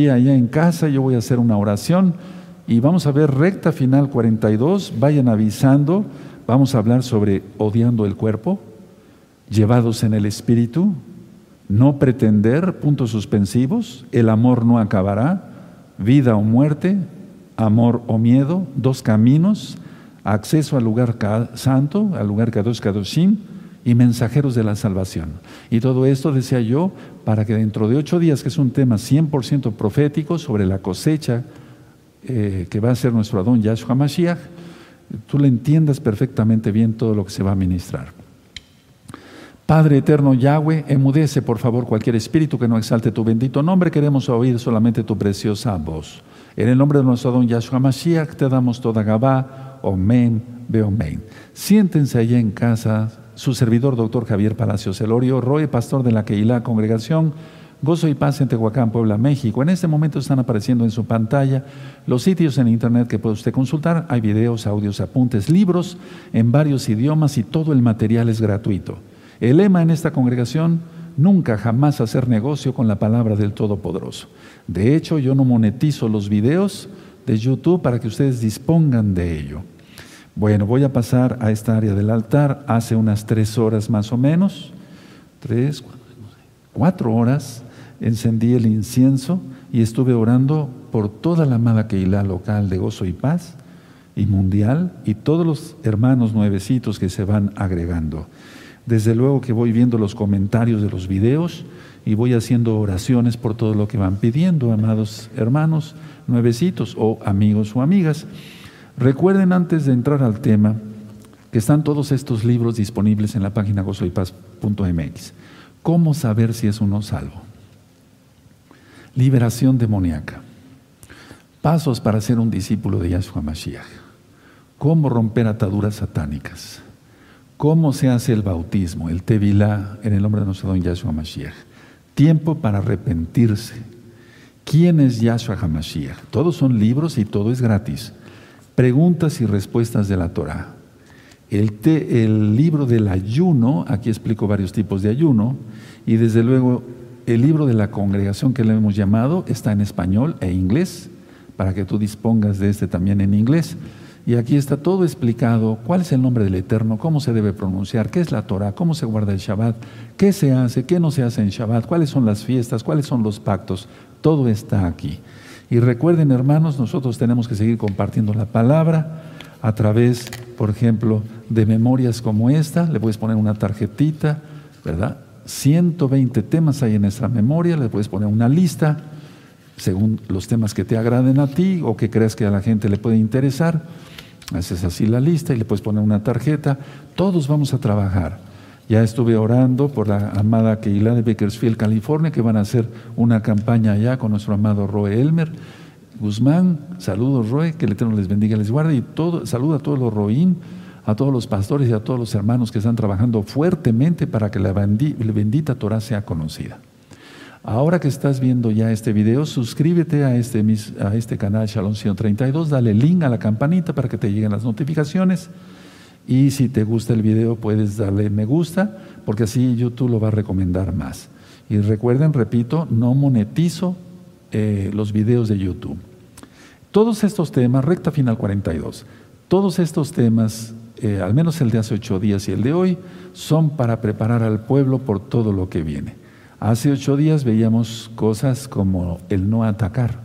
pie allá en casa, yo voy a hacer una oración y vamos a ver recta final 42, vayan avisando, vamos a hablar sobre odiando el cuerpo, llevados en el espíritu, no pretender, puntos suspensivos, el amor no acabará, vida o muerte, amor o miedo, dos caminos, acceso al lugar santo, al lugar Kadosh Kadoshim y mensajeros de la salvación. Y todo esto, decía yo, para que dentro de ocho días, que es un tema 100% profético sobre la cosecha eh, que va a ser nuestro Adón Yahshua Mashiach, tú le entiendas perfectamente bien todo lo que se va a ministrar. Padre eterno Yahweh, emudece por favor cualquier espíritu que no exalte tu bendito nombre. Queremos oír solamente tu preciosa voz. En el nombre de nuestro don Yahshua Mashiach te damos toda Gabá, Omen, Beomen. Siéntense allá en casa, su servidor, doctor Javier Palacios Elorio, Roy, pastor de la Keilah Congregación, Gozo y Paz en Tehuacán, Puebla, México. En este momento están apareciendo en su pantalla los sitios en internet que puede usted consultar. Hay videos, audios, apuntes, libros en varios idiomas y todo el material es gratuito. El lema en esta congregación, nunca jamás hacer negocio con la palabra del Todopoderoso. De hecho, yo no monetizo los videos de YouTube para que ustedes dispongan de ello. Bueno, voy a pasar a esta área del altar hace unas tres horas más o menos, tres, cuatro horas, encendí el incienso y estuve orando por toda la amada Keilah local de gozo y paz y mundial y todos los hermanos nuevecitos que se van agregando. Desde luego que voy viendo los comentarios de los videos y voy haciendo oraciones por todo lo que van pidiendo, amados hermanos, nuevecitos o amigos o amigas. Recuerden antes de entrar al tema que están todos estos libros disponibles en la página gozoypaz.mx. ¿Cómo saber si es uno salvo? Liberación demoníaca. Pasos para ser un discípulo de Yahshua Mashiach. Cómo romper ataduras satánicas ¿Cómo se hace el bautismo, el Tevilá, en el nombre de nuestro don Yahshua Mashiach? Tiempo para arrepentirse. ¿Quién es Yahshua HaMashiach? Todos son libros y todo es gratis. Preguntas y respuestas de la Torah. El, el libro del ayuno, aquí explico varios tipos de ayuno, y desde luego el libro de la congregación que le hemos llamado está en español e inglés, para que tú dispongas de este también en inglés. Y aquí está todo explicado, cuál es el nombre del Eterno, cómo se debe pronunciar, qué es la Torah, cómo se guarda el Shabbat, qué se hace, qué no se hace en Shabbat, cuáles son las fiestas, cuáles son los pactos. Todo está aquí. Y recuerden, hermanos, nosotros tenemos que seguir compartiendo la palabra a través, por ejemplo, de memorias como esta. Le puedes poner una tarjetita, ¿verdad? 120 temas hay en nuestra memoria, le puedes poner una lista según los temas que te agraden a ti o que creas que a la gente le puede interesar. Haces así la lista y le puedes poner una tarjeta. Todos vamos a trabajar. Ya estuve orando por la amada Keila de Bakersfield, California, que van a hacer una campaña allá con nuestro amado Roe Elmer. Guzmán, saludos Roe, que el Eterno les bendiga y les guarde. Y todo, saludo a todos los Roín, a todos los pastores y a todos los hermanos que están trabajando fuertemente para que la bendita Torah sea conocida. Ahora que estás viendo ya este video, suscríbete a este, este canal Shalom 132, dale link a la campanita para que te lleguen las notificaciones. Y si te gusta el video, puedes darle me gusta, porque así YouTube lo va a recomendar más. Y recuerden, repito, no monetizo eh, los videos de YouTube. Todos estos temas, recta final 42, todos estos temas, eh, al menos el de hace ocho días y el de hoy, son para preparar al pueblo por todo lo que viene. Hace ocho días veíamos cosas como el no atacar.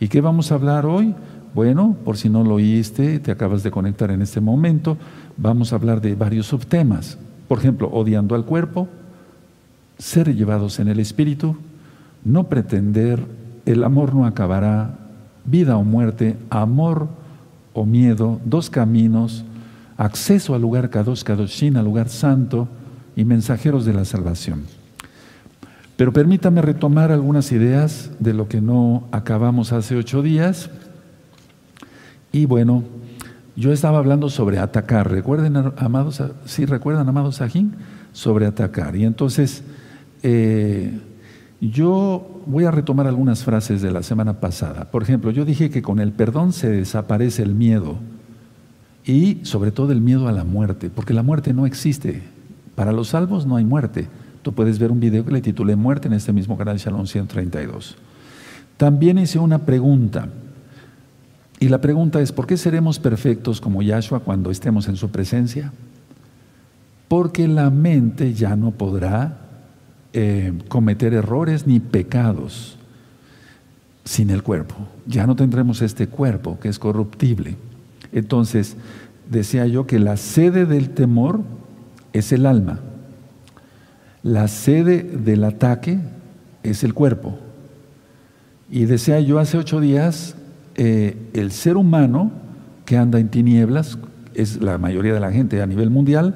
¿Y qué vamos a hablar hoy? Bueno, por si no lo oíste, te acabas de conectar en este momento, vamos a hablar de varios subtemas. Por ejemplo, odiando al cuerpo, ser llevados en el espíritu, no pretender, el amor no acabará, vida o muerte, amor o miedo, dos caminos, acceso al lugar Kadosh Kadoshin, al lugar santo y mensajeros de la salvación. Pero permítame retomar algunas ideas de lo que no acabamos hace ocho días. Y bueno, yo estaba hablando sobre atacar. ¿Recuerden, amados? Sí, recuerdan, amados Sajín, sobre atacar. Y entonces, eh, yo voy a retomar algunas frases de la semana pasada. Por ejemplo, yo dije que con el perdón se desaparece el miedo y sobre todo el miedo a la muerte, porque la muerte no existe. Para los salvos no hay muerte. Tú puedes ver un video que le titulé Muerte en este mismo canal Shalom 132. También hice una pregunta. Y la pregunta es, ¿por qué seremos perfectos como Yahshua cuando estemos en su presencia? Porque la mente ya no podrá eh, cometer errores ni pecados sin el cuerpo. Ya no tendremos este cuerpo que es corruptible. Entonces, decía yo que la sede del temor es el alma. La sede del ataque es el cuerpo. Y decía yo hace ocho días, eh, el ser humano que anda en tinieblas, es la mayoría de la gente a nivel mundial,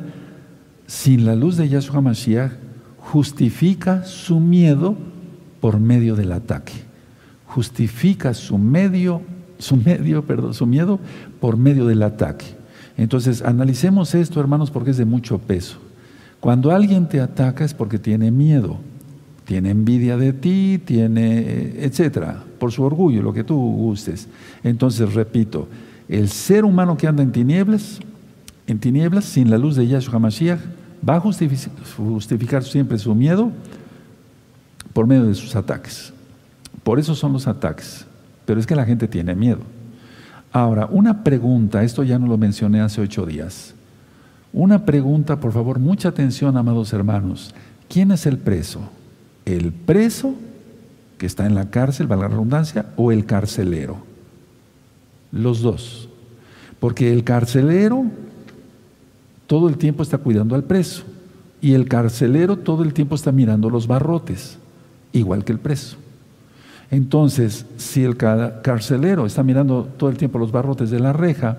sin la luz de Yahshua Mashiach, justifica su miedo por medio del ataque. Justifica su medio, su medio, perdón, su miedo por medio del ataque. Entonces, analicemos esto, hermanos, porque es de mucho peso. Cuando alguien te ataca es porque tiene miedo, tiene envidia de ti, tiene, etcétera, por su orgullo, lo que tú gustes. Entonces, repito, el ser humano que anda en tinieblas, en tinieblas, sin la luz de Yahshua HaMashiach, va a justificar siempre su miedo por medio de sus ataques. Por eso son los ataques. Pero es que la gente tiene miedo. Ahora, una pregunta, esto ya no lo mencioné hace ocho días. Una pregunta, por favor, mucha atención, amados hermanos. ¿Quién es el preso? ¿El preso que está en la cárcel, valga la redundancia, o el carcelero? Los dos. Porque el carcelero todo el tiempo está cuidando al preso y el carcelero todo el tiempo está mirando los barrotes, igual que el preso. Entonces, si el carcelero está mirando todo el tiempo los barrotes de la reja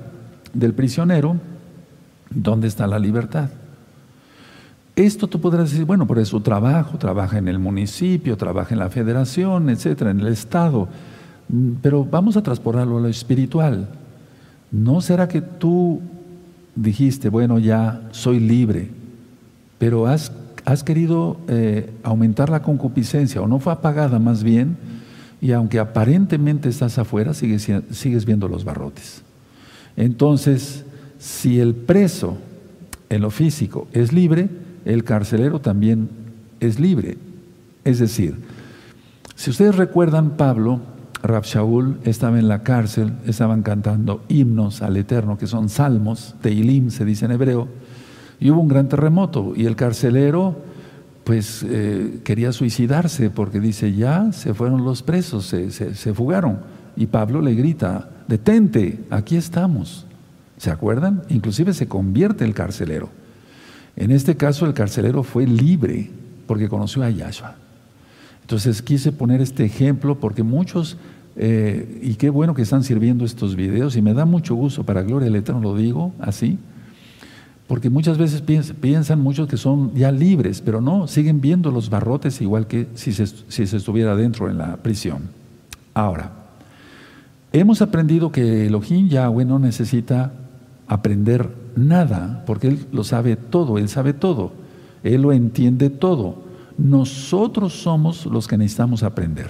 del prisionero, ¿dónde está la libertad? Esto tú podrás decir, bueno, por su trabajo, trabaja en el municipio, trabaja en la federación, etcétera, en el Estado. Mm, pero vamos a transportarlo a lo espiritual. ¿No será que tú dijiste, bueno, ya soy libre, pero has, has querido eh, aumentar la concupiscencia o no fue apagada más bien? y aunque aparentemente estás afuera, sigues, sigues viendo los barrotes. Entonces, si el preso en lo físico es libre, el carcelero también es libre. Es decir, si ustedes recuerdan, Pablo, Rab Shaul estaba en la cárcel, estaban cantando himnos al Eterno, que son salmos, teilim se dice en hebreo, y hubo un gran terremoto, y el carcelero pues eh, quería suicidarse porque dice, ya se fueron los presos, se, se, fugaron. Y Pablo le grita, detente, aquí estamos. ¿Se acuerdan? Inclusive se convierte el carcelero. En este caso el carcelero fue libre porque conoció a Yahshua. Entonces quise poner este ejemplo porque muchos, eh, y qué bueno que están sirviendo estos videos, y me da mucho gusto, para gloria del Eterno lo digo así, porque muchas veces piensan muchos que son ya libres, pero no, siguen viendo los barrotes igual que si se, estuviera dentro en la prisión. Ahora, hemos aprendido que Elohim Yahweh no necesita aprender nada, porque Él lo sabe todo, Él sabe todo, Él lo entiende todo. Nosotros somos los que necesitamos aprender.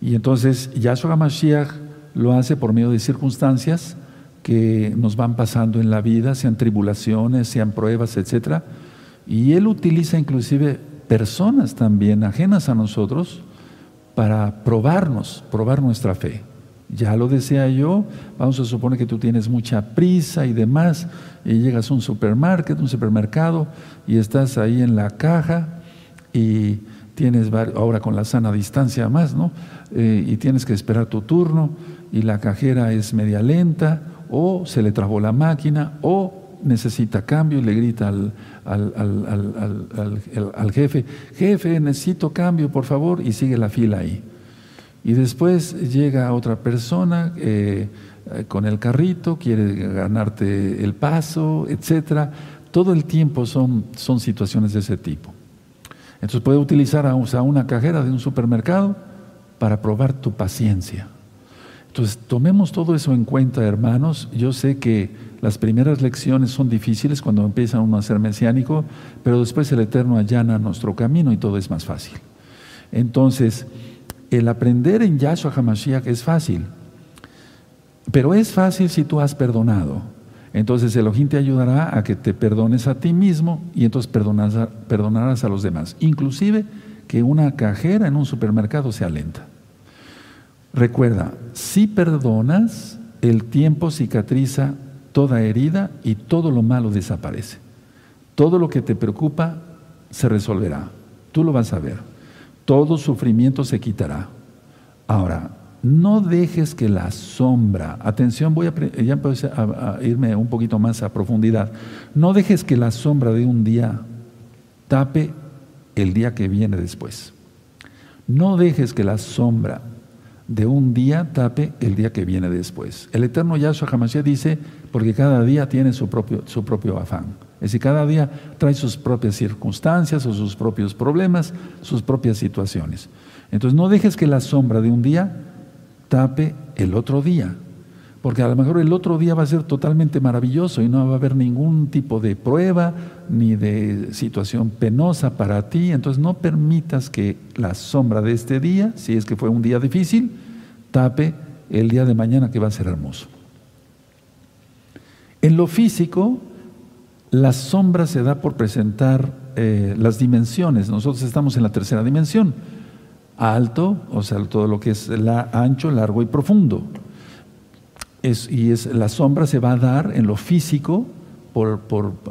Y entonces Yahshua Mashiach lo hace por medio de circunstancias que nos van pasando en la vida, sean tribulaciones, sean pruebas, etc. Y Él utiliza inclusive personas también ajenas a nosotros para probarnos, probar nuestra fe. Ya lo decía yo, vamos a suponer que tú tienes mucha prisa y demás, y llegas a un supermercado, un supermercado, y estás ahí en la caja y tienes, ahora con la sana distancia más, ¿no? Eh, y tienes que esperar tu turno y la cajera es media lenta o se le trabó la máquina, o necesita cambio y le grita al, al, jefe, jefe, necesito cambio, por favor, y sigue la fila ahí. Y después llega otra persona eh, con el carrito, quiere ganarte el paso, etcétera. Todo el tiempo son, son situaciones de ese tipo. Entonces puede utilizar a una cajera de un supermercado para probar tu paciencia. Entonces, tomemos todo eso en cuenta, hermanos. Yo sé que las primeras lecciones son difíciles cuando empieza uno a ser mesiánico, pero después el Eterno allana nuestro camino y todo es más fácil. Entonces, el aprender en Yahshua HaMashiach es fácil, pero es fácil si tú has perdonado. Entonces Elohim te ayudará a que te perdones a ti mismo y entonces perdonarás a los demás. Inclusive que una cajera en un supermercado sea lenta. Recuerda, si perdonas, el tiempo cicatriza toda herida y todo lo malo desaparece. Todo lo que te preocupa se resolverá. Tú lo vas a ver. Todo sufrimiento se quitará. Ahora, no dejes que la sombra, atención, voy a, a irme un poquito más a profundidad, no dejes que la sombra de un día tape el día que viene después. No dejes que la sombra de un día tape el día que viene después. El eterno Yahshua Hamashiach dice, porque cada día tiene su propio, su propio afán. Es decir, cada día trae sus propias circunstancias o sus propios problemas, sus propias situaciones. Entonces no dejes que la sombra de un día tape el otro día, porque a lo mejor el otro día va a ser totalmente maravilloso y no va a haber ningún tipo de prueba ni de situación penosa para ti, entonces no permitas que la sombra de este día, si es que fue un día difícil, tape el día de mañana que va a ser hermoso. En lo físico, la sombra se da por presentar eh, las dimensiones. Nosotros estamos en la tercera dimensión alto, o sea, todo lo que es la, ancho, largo y profundo. y es, la sombra se va a dar en lo físico por,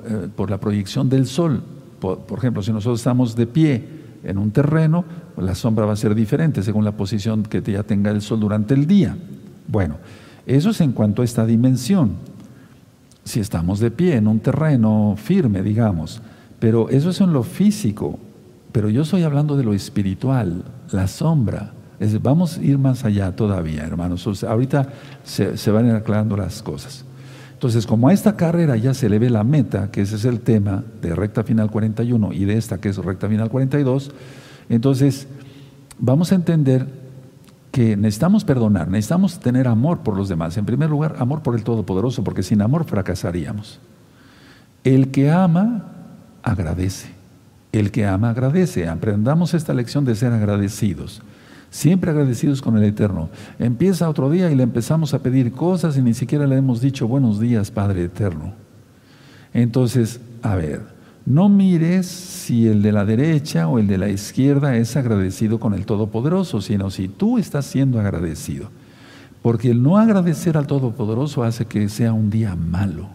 eh, la proyección del sol. Por, ejemplo, si nosotros estamos de pie en un terreno, la sombra va a ser diferente según la posición que ya tenga el sol durante el día. Bueno, eso es en cuanto a esta dimensión. Si estamos de pie en un terreno firme, digamos, pero eso es en lo físico. Pero yo estoy hablando de lo espiritual, la sombra. vamos a ir más allá todavía, hermanos. ahorita se, van aclarando las cosas. Entonces, como a esta carrera ya se le ve la meta, que ese es el tema de recta final 41 y de esta que es recta final 42, entonces vamos a entender que necesitamos perdonar, necesitamos tener amor por los demás. En primer lugar, amor por el Todopoderoso, porque sin amor fracasaríamos. El que ama, agradece. El que ama agradece. Aprendamos esta lección de ser agradecidos. Siempre agradecidos con el Eterno. Empieza otro día y le empezamos a pedir cosas y ni siquiera le hemos dicho buenos días, Padre Eterno. Entonces, a ver, no mires si el de la derecha o el de la izquierda es agradecido con el Todopoderoso, sino si tú estás siendo agradecido. Porque el no agradecer al Todopoderoso hace que sea un día malo.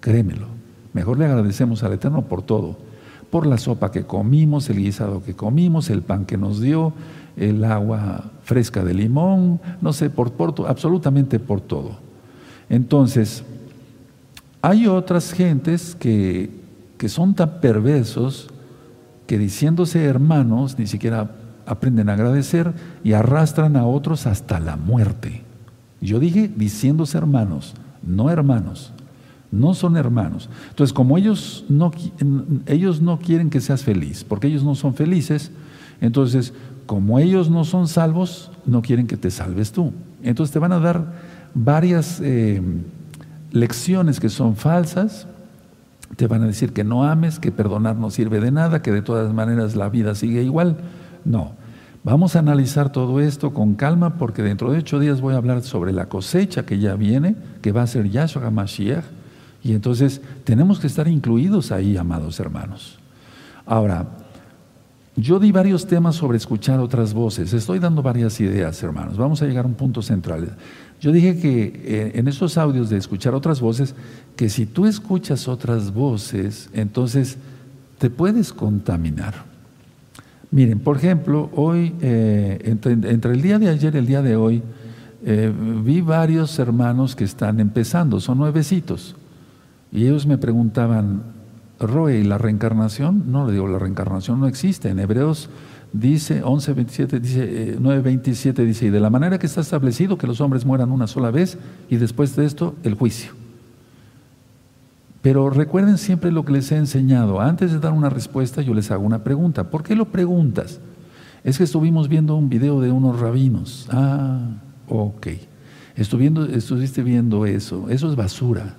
Créemelo. Mejor le agradecemos al Eterno por todo por la sopa que comimos, el guisado que comimos, el pan que nos dio, el agua fresca de limón, no sé, por, por absolutamente por todo. Entonces, hay otras gentes que, que son tan perversos que diciéndose hermanos ni siquiera aprenden a agradecer y arrastran a otros hasta la muerte. Yo dije diciéndose hermanos, no hermanos no son hermanos. Entonces, como ellos no, ellos no quieren que seas feliz, porque ellos no son felices, entonces, como ellos no son salvos, no quieren que te salves tú. Entonces te van a dar varias eh, lecciones que son falsas, te van a decir que no ames, que perdonar no sirve de nada, que de todas maneras la vida sigue igual. No. Vamos a analizar todo esto con calma porque dentro de ocho días voy a hablar sobre la cosecha que ya viene, que va a ser Yahshua HaMashiach, y entonces tenemos que estar incluidos ahí, amados hermanos. Ahora, yo di varios temas sobre escuchar otras voces. Estoy dando varias ideas, hermanos. Vamos a llegar a un punto central. Yo dije que eh, en esos audios de escuchar otras voces, que si tú escuchas otras voces, entonces te puedes contaminar. Miren, por ejemplo, hoy, eh, entre, el día de ayer y el día de hoy, eh, vi varios hermanos que están empezando, son nuevecitos. Y ellos me preguntaban, Roe, ¿y la reencarnación? No, le digo, la reencarnación no existe. En Hebreos dice, 11.27, dice, 9.27 eh, dice, y de la manera que está establecido que los hombres mueran una sola vez y después de esto el juicio. Pero recuerden siempre lo que les he enseñado. Antes de dar una respuesta yo les hago una pregunta. ¿Por qué lo preguntas? Es que estuvimos viendo un video de unos rabinos. Ah, ok. estuviste viendo eso. Eso es basura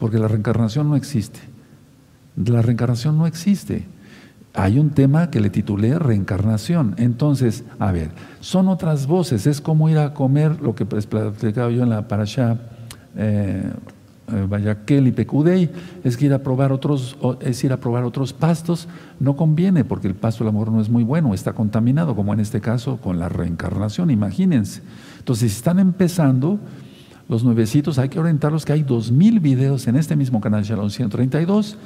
porque la reencarnación no existe. La reencarnación no existe. Hay un tema que le titulé reencarnación. Entonces, a ver, son otras voces. Es como ir a comer lo que platicaba yo en la parasha, eh, Vayaquel y Pecudey, es que ir a probar otros, es ir a probar otros pastos, no conviene porque el pasto del amor no es muy bueno, está contaminado, como en este caso con la reencarnación, imagínense. Entonces, están empezando, los nuevecitos hay que orientarlos que hay dos mil videos en este mismo canal Shalom 132,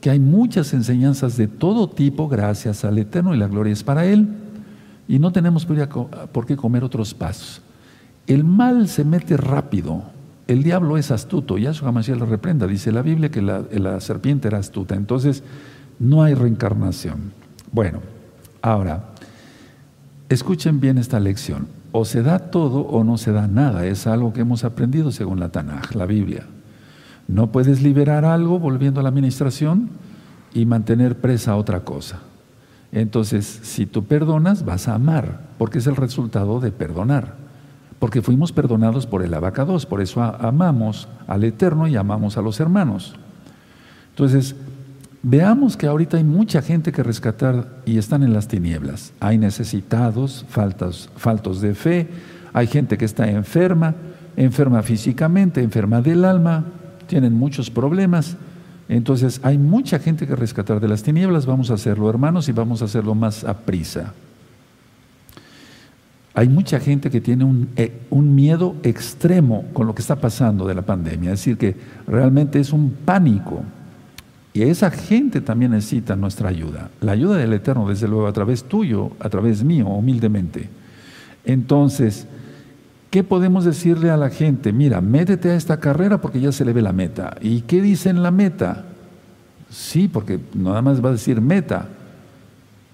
que hay muchas enseñanzas de todo tipo gracias al Eterno y la gloria es para Él. Y no tenemos por qué comer otros pasos. El mal se mete rápido. El diablo es astuto. Yahshua Mashiach lo reprenda. Dice la Biblia que la, la serpiente era astuta. Entonces, no hay reencarnación. Bueno, ahora, escuchen bien esta lección o se da todo o no se da nada. Es algo que hemos aprendido según la Tanaj, la Biblia. No puedes liberar algo volviendo a la administración y mantener presa otra cosa. Entonces, si tú perdonas, vas a amar, porque es el resultado de perdonar. Porque fuimos perdonados por el abacados, por eso amamos al Eterno y amamos a los hermanos. Entonces, Veamos que ahorita hay mucha gente que rescatar y están en las tinieblas. Hay necesitados, faltas, faltos de fe, hay gente que está enferma, enferma físicamente, enferma del alma, tienen muchos problemas. Entonces hay mucha gente que rescatar de las tinieblas, vamos a hacerlo hermanos y vamos a hacerlo más a prisa. Hay mucha gente que tiene un, eh, un, miedo extremo con lo que está pasando de la pandemia, es decir, que realmente es un pánico. Y esa gente también necesita nuestra ayuda. La ayuda del Eterno, desde luego, a través tuyo, a través mío, humildemente. Entonces, ¿qué podemos decirle a la gente? Mira, métete a esta carrera porque ya se le ve la meta. ¿Y qué dice en la meta? Sí, porque nada más va a decir meta.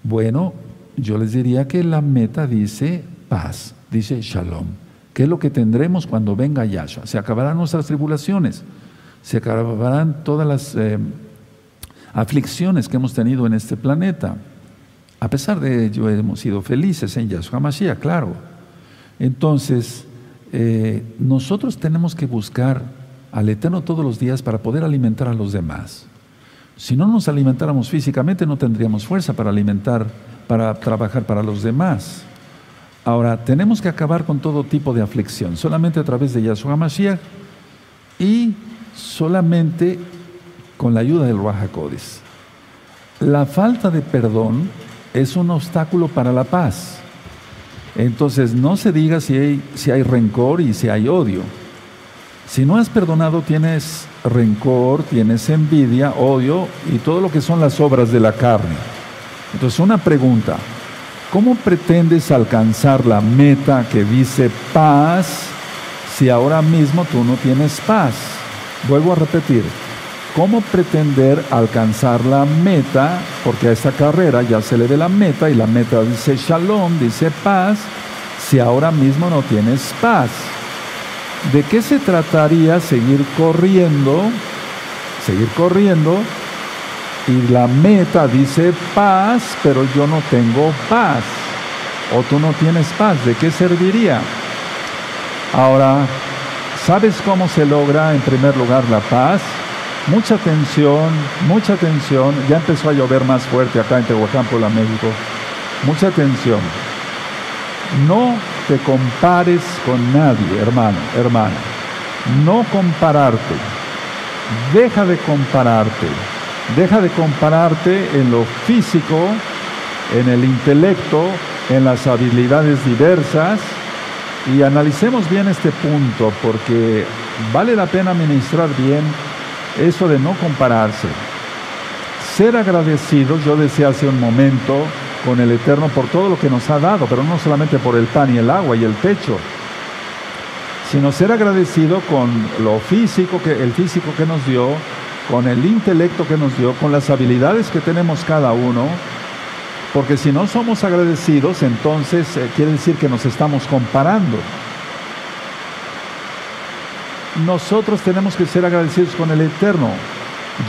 Bueno, yo les diría que la meta dice paz, dice shalom. ¿Qué es lo que tendremos cuando venga Yahshua? Se acabarán nuestras tribulaciones, se acabarán todas las... Eh, aflicciones que hemos tenido en este planeta. A pesar de ello, hemos sido felices en Yahshua Mashiach, claro. Entonces, eh, nosotros tenemos que buscar al Eterno todos los días para poder alimentar a los demás. Si no nos alimentáramos físicamente, no tendríamos fuerza para alimentar, para trabajar para los demás. Ahora, tenemos que acabar con todo tipo de aflicción, solamente a través de Yahshua Mashiach y solamente con la ayuda del Ruach La falta de perdón es un obstáculo para la paz. Entonces no se diga si hay, si hay rencor y si hay odio. Si no has perdonado tienes rencor, tienes envidia, odio y todo lo que son las obras de la carne. Entonces una pregunta, ¿cómo pretendes alcanzar la meta que dice paz si ahora mismo tú no tienes paz? Vuelvo a repetir, ¿Cómo pretender alcanzar la meta? Porque a esta carrera ya se le ve la meta y la meta dice shalom, dice paz, si ahora mismo no tienes paz. ¿De qué se trataría seguir corriendo? Seguir corriendo y la meta dice paz, pero yo no tengo paz. O tú no tienes paz, ¿de qué serviría? Ahora, ¿sabes cómo se logra en primer lugar la paz? Mucha atención, mucha atención. Ya empezó a llover más fuerte acá en Tehuacán, México. Mucha atención. No te compares con nadie, hermano, hermana. No compararte. Deja de compararte. Deja de compararte en lo físico, en el intelecto, en las habilidades diversas. Y analicemos bien este punto porque vale la pena ministrar bien eso de no compararse. Ser agradecidos, yo decía hace un momento, con el Eterno por todo lo que nos ha dado, pero no solamente por el pan y el agua y el techo, sino ser agradecido con lo físico, que, el físico que nos dio, con el intelecto que nos dio, con las habilidades que tenemos cada uno, porque si no somos agradecidos, entonces eh, quiere decir que nos estamos comparando nosotros tenemos que ser agradecidos con el Eterno.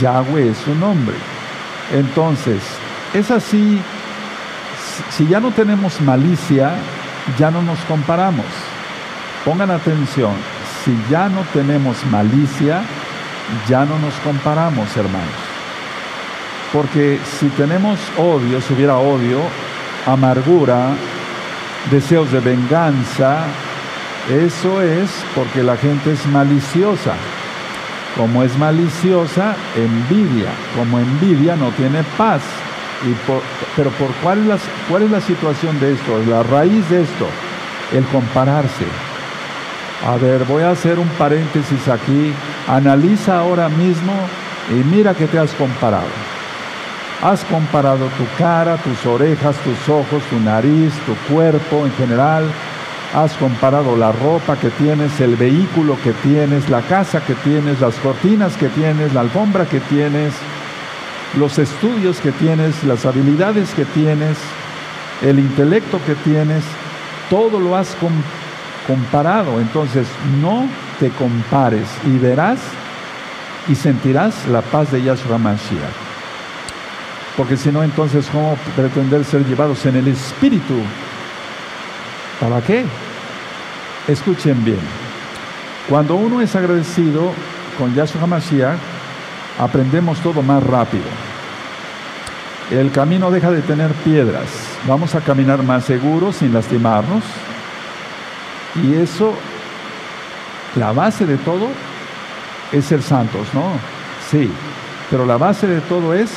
Yahweh es su nombre. Entonces, es así, si ya no tenemos malicia, ya no nos comparamos. Pongan atención, si ya no tenemos malicia, ya no nos comparamos, hermanos. Porque si tenemos odio, si hubiera odio, amargura, deseos de venganza, eso es porque la gente es maliciosa. Como es maliciosa, envidia. Como envidia no tiene paz. Pero por cuál cuál es la situación de esto, la raíz de esto, el compararse. A ver, voy a hacer un paréntesis aquí. Analiza ahora mismo y mira que te has comparado. Has comparado tu cara, tus orejas, tus ojos, tu nariz, tu cuerpo en general. Has comparado la ropa que tienes, el vehículo que tienes, la casa que tienes, las cortinas que tienes, la alfombra que tienes, los estudios que tienes, las habilidades que tienes, el intelecto que tienes. Todo lo has comparado. Entonces, no te compares y verás y sentirás la paz de Yahshua Mashiach porque si no, entonces, ¿cómo pretender ser llevados en el Espíritu? ¿Para qué? Escuchen bien. Cuando uno es agradecido con Yahshua HaMashiach, aprendemos todo más rápido. El camino deja de tener piedras. Vamos a caminar más seguros sin lastimarnos. Y eso, la base de todo es ser santos, ¿no? Sí, pero la base de todo es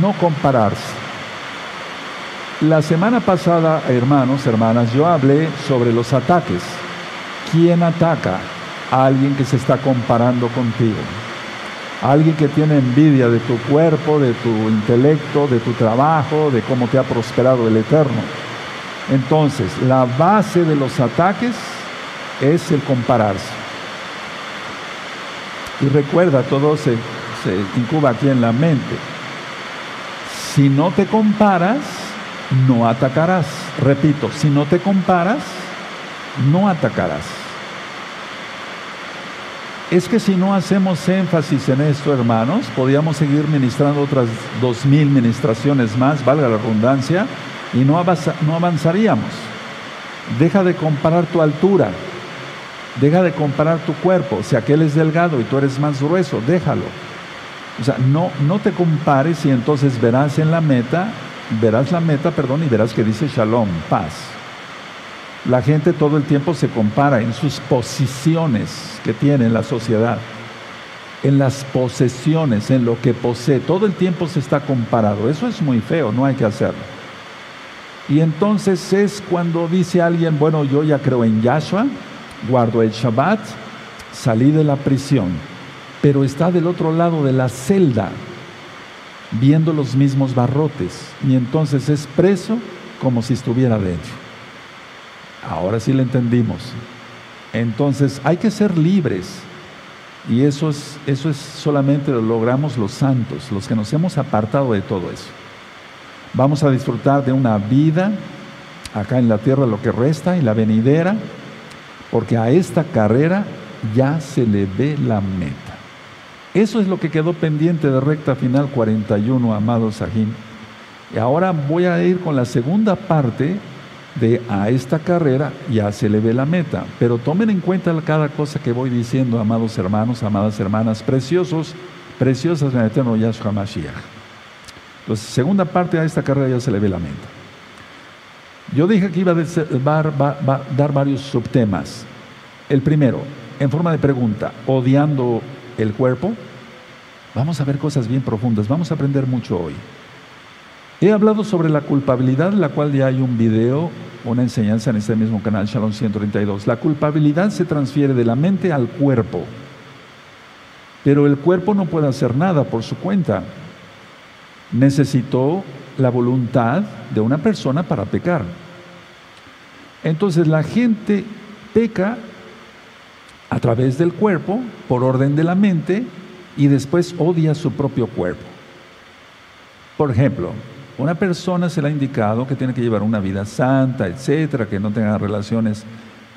no compararse. La semana pasada, hermanos, hermanas, yo hablé sobre los ataques. ¿Quién ataca? A alguien que se está comparando contigo. alguien que tiene envidia de tu cuerpo, de tu intelecto, de tu trabajo, de cómo te ha prosperado el Eterno. Entonces, la base de los ataques es el compararse. Y recuerda, todo se, se incuba aquí en la mente. Si no te comparas, no atacarás. Repito, si no te comparas, no atacarás. Es que si no hacemos énfasis en esto, hermanos, podríamos seguir ministrando otras dos mil ministraciones más, valga la redundancia, y no, avanzaríamos. Deja de comparar tu altura, deja de comparar tu cuerpo. Si aquel es delgado y tú eres más grueso, déjalo. O sea, no, no te compares y entonces verás en la meta, verás la meta, perdón, y verás que dice shalom, paz. La gente todo el tiempo se compara en sus posiciones que tiene en la sociedad, en las posesiones, en lo que posee. Todo el tiempo se está comparado. Eso es muy feo, no hay que hacerlo. Y entonces es cuando dice alguien, bueno, yo ya creo en Yahshua, guardo el Shabbat, salí de la prisión pero está del otro lado de la celda, viendo los mismos barrotes, y entonces es preso como si estuviera dentro. Ahora sí lo entendimos. Entonces hay que ser libres. Y eso es, eso es solamente lo logramos los santos, los que nos hemos apartado de todo eso. Vamos a disfrutar de una vida acá en la tierra lo que resta y la venidera, porque a esta carrera ya se le ve la meta. Eso es lo que quedó pendiente de recta final 41, amado Sajín. Y ahora voy a ir con la segunda parte de a esta carrera ya se le ve la meta. Pero tomen en cuenta cada cosa que voy diciendo, amados hermanos, amadas hermanas, preciosos, preciosas en el eterno Yahshua Mashiach. Entonces, segunda parte a esta carrera ya se le ve la meta. Yo dije que iba a dar varios subtemas. El primero, en forma de pregunta, odiando el cuerpo, vamos a ver cosas bien profundas, vamos a aprender mucho hoy. He hablado sobre la culpabilidad, la cual ya hay un video, una enseñanza en este mismo canal, Shalom 132. La culpabilidad se transfiere de la mente al cuerpo, pero el cuerpo no puede hacer nada por su cuenta. Necesitó la voluntad de una persona para pecar. Entonces la gente peca a través del cuerpo, por orden de la mente, y después odia su propio cuerpo. Por ejemplo, una persona se le ha indicado que tiene que llevar una vida santa, etcétera, que no tenga relaciones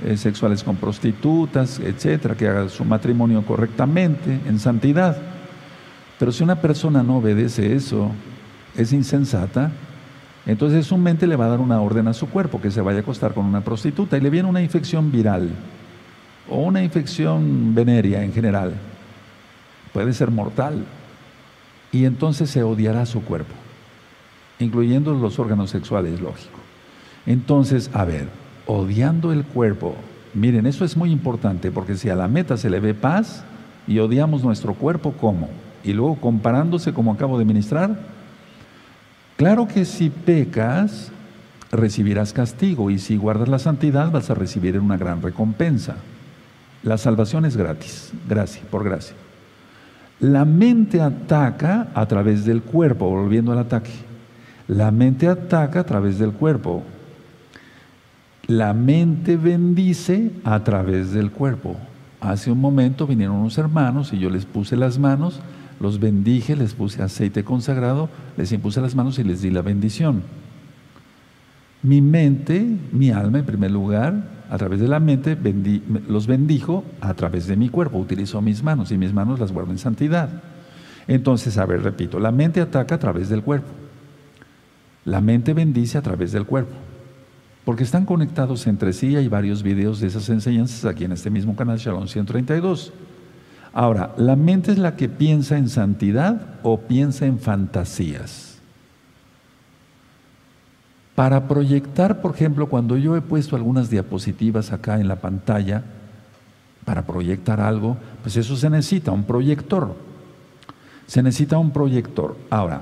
eh, sexuales con prostitutas, etcétera, que haga su matrimonio correctamente, en santidad. Pero si una persona no obedece eso, es insensata, entonces su mente le va a dar una orden a su cuerpo que se vaya a acostar con una prostituta y le viene una infección viral o una infección venérea en general. Puede ser mortal. Y entonces se odiará su cuerpo, incluyendo los órganos sexuales, lógico. Entonces, a ver, odiando el cuerpo, Miren, eso es muy importante porque si a la meta se le ve paz y odiamos nuestro cuerpo, ¿cómo? Y luego comparándose, como acabo de ministrar, claro que si pecas, recibirás castigo y si guardas la santidad vas a recibir una gran recompensa. La salvación es gratis, gracia, por gracia. La mente ataca a través del cuerpo, volviendo al ataque. La mente ataca a través del cuerpo. La mente bendice a través del cuerpo. Hace un momento vinieron unos hermanos y yo les puse las manos, los bendije, les puse aceite consagrado, les impuse las manos y les di la bendición. Mi mente, mi alma en primer lugar, a través de la mente, los bendijo a través de mi cuerpo, utilizó mis manos y mis manos las guardo en santidad. Entonces, a ver, repito, la mente ataca a través del cuerpo. La mente bendice a través del cuerpo. Porque están conectados entre sí, hay varios videos de esas enseñanzas aquí en este mismo canal, Shalom 132. Ahora, ¿la mente es la que piensa en santidad o piensa en fantasías? Para proyectar, por ejemplo, cuando yo he puesto algunas diapositivas acá en la pantalla, para proyectar algo, pues eso se necesita, un proyector. Se necesita un proyector. Ahora,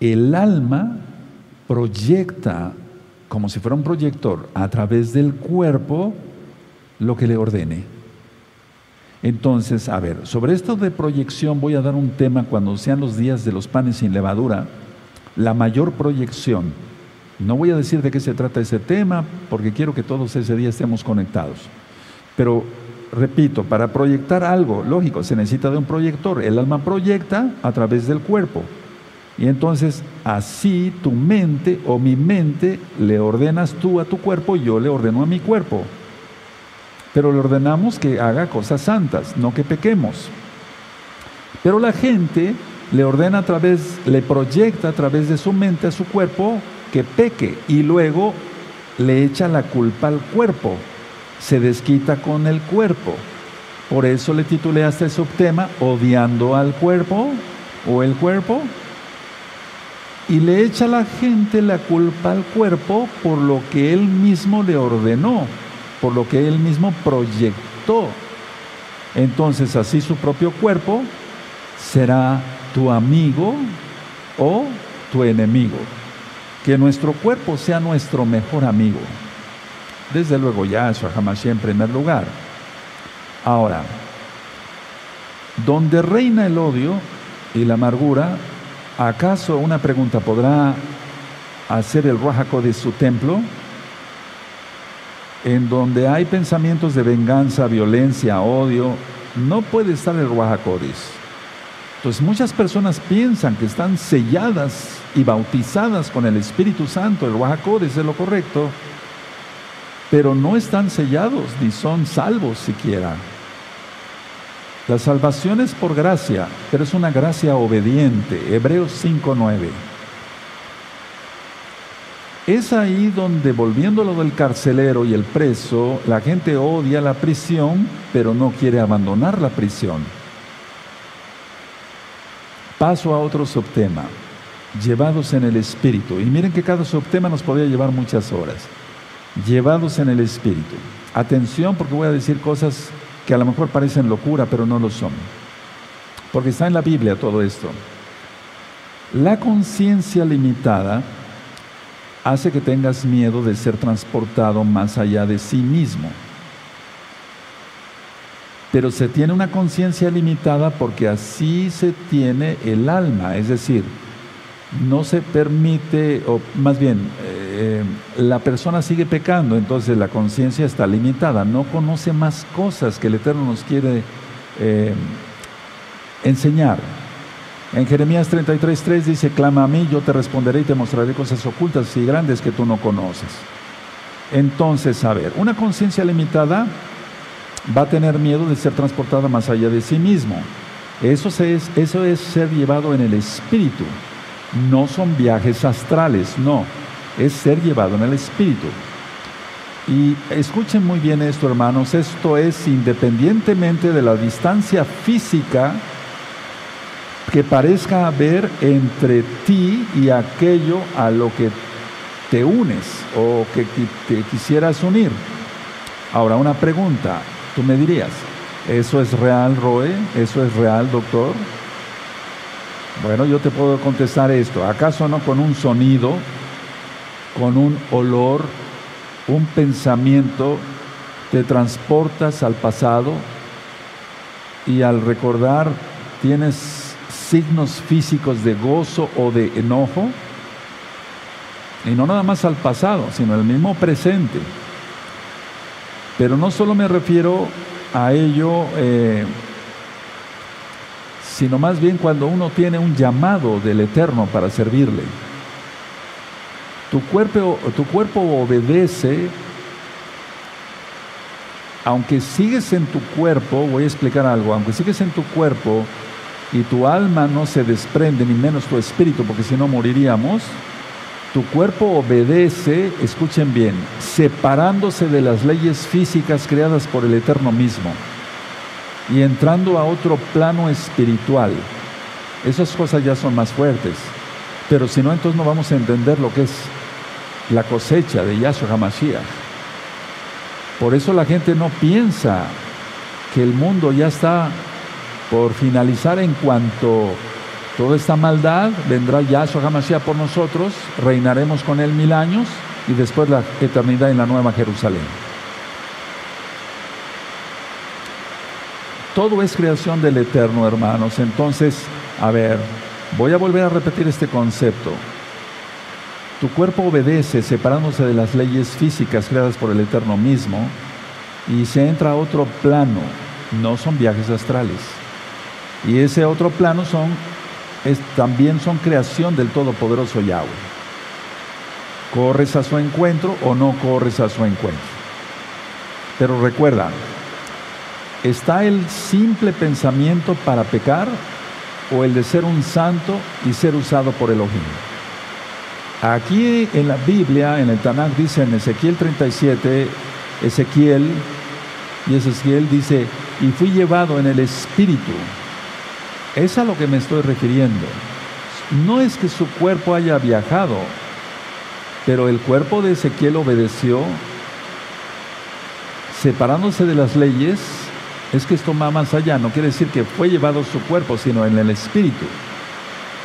el alma proyecta como si fuera un proyector a través del cuerpo lo que le ordene. Entonces, a ver, sobre esto de proyección voy a dar un tema cuando sean los días de los panes sin levadura, la mayor proyección no voy a decir de qué se trata ese tema, porque quiero que todos ese día estemos conectados. Pero, repito, para proyectar algo, lógico, se necesita de un proyector. El alma proyecta a través del cuerpo. Y entonces, así tu mente o mi mente le ordenas tú a tu cuerpo yo le ordeno a mi cuerpo. Pero le ordenamos que haga cosas santas, no que pequemos. Pero la gente le ordena a través, le proyecta a través de su mente a su cuerpo que peque y luego le echa la culpa al cuerpo, se desquita con el cuerpo. Por eso le titulé a este subtema Odiando al cuerpo o el cuerpo. Y le echa a la gente la culpa al cuerpo por lo que él mismo le ordenó, por lo que él mismo proyectó. Entonces así su propio cuerpo será tu amigo o tu enemigo que nuestro cuerpo sea nuestro mejor amigo. Desde luego Yahshua jamás en primer lugar. Ahora, donde reina el odio y la amargura, ¿acaso una pregunta podrá hacer el Rajaco de su templo? En donde hay pensamientos de venganza, violencia, odio, no puede estar el Ruajakodis. Entonces muchas personas piensan que están selladas y bautizadas con el Espíritu Santo, el Oaxaco es lo correcto, pero no están sellados ni son salvos siquiera. La salvación es por gracia, pero es una gracia obediente. Hebreos 5:9. Es ahí donde, volviendo a lo del carcelero y el preso, la gente odia la prisión, pero no quiere abandonar la prisión. Paso a otro subtema llevados en el Espíritu. Y miren que cada subtema nos podría llevar muchas horas. Llevados en el Espíritu. Atención porque voy a decir cosas que a lo mejor parecen locura, pero no lo son. Porque está en la Biblia todo esto. La conciencia limitada hace que tengas miedo de ser transportado más allá de sí mismo. Pero se tiene una conciencia limitada porque así se tiene el alma, es decir, no se permite, o más bien, eh, la persona sigue pecando, entonces la conciencia está limitada, no conoce más cosas que el Eterno nos quiere eh, enseñar. En Jeremías 33.3 dice, clama a mí, yo te responderé y te mostraré cosas ocultas y grandes que tú no conoces. Entonces, a ver, una conciencia limitada va a tener miedo de ser transportada más allá de sí mismo. Eso es, eso es ser llevado en el espíritu no son viajes astrales, no, es ser llevado en el Espíritu. Y escuchen muy bien esto, hermanos, esto es independientemente de la distancia física que parezca haber entre ti y aquello a lo que te unes o que te quisieras unir. Ahora, una pregunta, tú me dirías, ¿eso es real, Roe? ¿Eso es real, doctor? Bueno, yo te puedo contestar esto. ¿Acaso no con un sonido, con un olor, un pensamiento, te transportas al pasado y al recordar tienes signos físicos de gozo o de enojo? Y no nada más al pasado, sino al mismo presente. Pero no solo me refiero a ello, eh, sino más bien cuando uno tiene un llamado del Eterno para servirle. Tu cuerpo, tu cuerpo obedece, aunque sigues en tu cuerpo, voy a explicar algo, aunque sigues en tu cuerpo y tu alma no se desprende, ni menos tu espíritu, porque si no moriríamos, tu cuerpo obedece, escuchen bien, separándose de las leyes físicas creadas por el Eterno mismo y entrando a otro plano espiritual. Esas cosas ya son más fuertes. Pero si no, entonces no vamos a entender lo que es la cosecha de Yahshua HaMashiach. Por eso la gente no piensa que el mundo ya está por finalizar en cuanto Toda esta maldad vendrá Yahshua HaMashiach por nosotros, reinaremos con él mil años y después la eternidad en la Nueva Jerusalén. Todo es creación del Eterno, hermanos. Entonces, a ver, voy a volver a repetir este concepto. Tu cuerpo obedece separándose de las leyes físicas creadas por el Eterno mismo y se entra a otro plano. No son viajes astrales. Y ese otro plano son también son creación del Todopoderoso Yahweh. ¿Corres a su encuentro o no corres a su encuentro? Pero recuerda, ¿está el simple pensamiento para pecar o el de ser un santo y ser usado por Elohim? Aquí en la Biblia, en el Tanakh, dice en Ezequiel 37, Ezequiel, y Ezequiel dice, y fui llevado en el Espíritu es a lo que me estoy refiriendo. No es que su cuerpo haya viajado, pero el cuerpo de Ezequiel obedeció, separándose de las leyes, es que esto va más allá, no quiere decir que fue llevado su cuerpo, sino en el espíritu.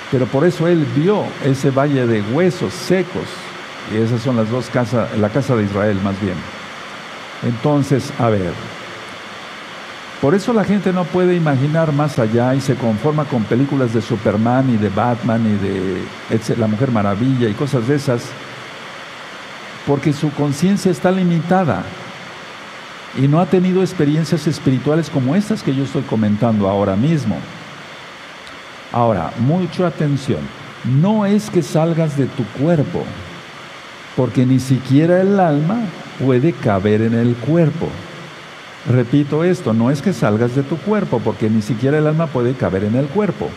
Pero por eso él vio ese valle de huesos secos, y esas son las dos casas, la casa de Israel más bien. Entonces, a ver, por eso la gente no puede imaginar más allá y se conforma con películas de Superman y de Batman y de La Mujer Maravilla y cosas de esas, porque su conciencia está limitada y no ha tenido experiencias espirituales como estas que yo estoy comentando ahora mismo. Ahora, mucha atención, no es que salgas de tu cuerpo, porque ni siquiera el alma puede caber en el cuerpo. Repito esto, no es que salgas de tu cuerpo, porque ni siquiera el alma puede caber en el cuerpo.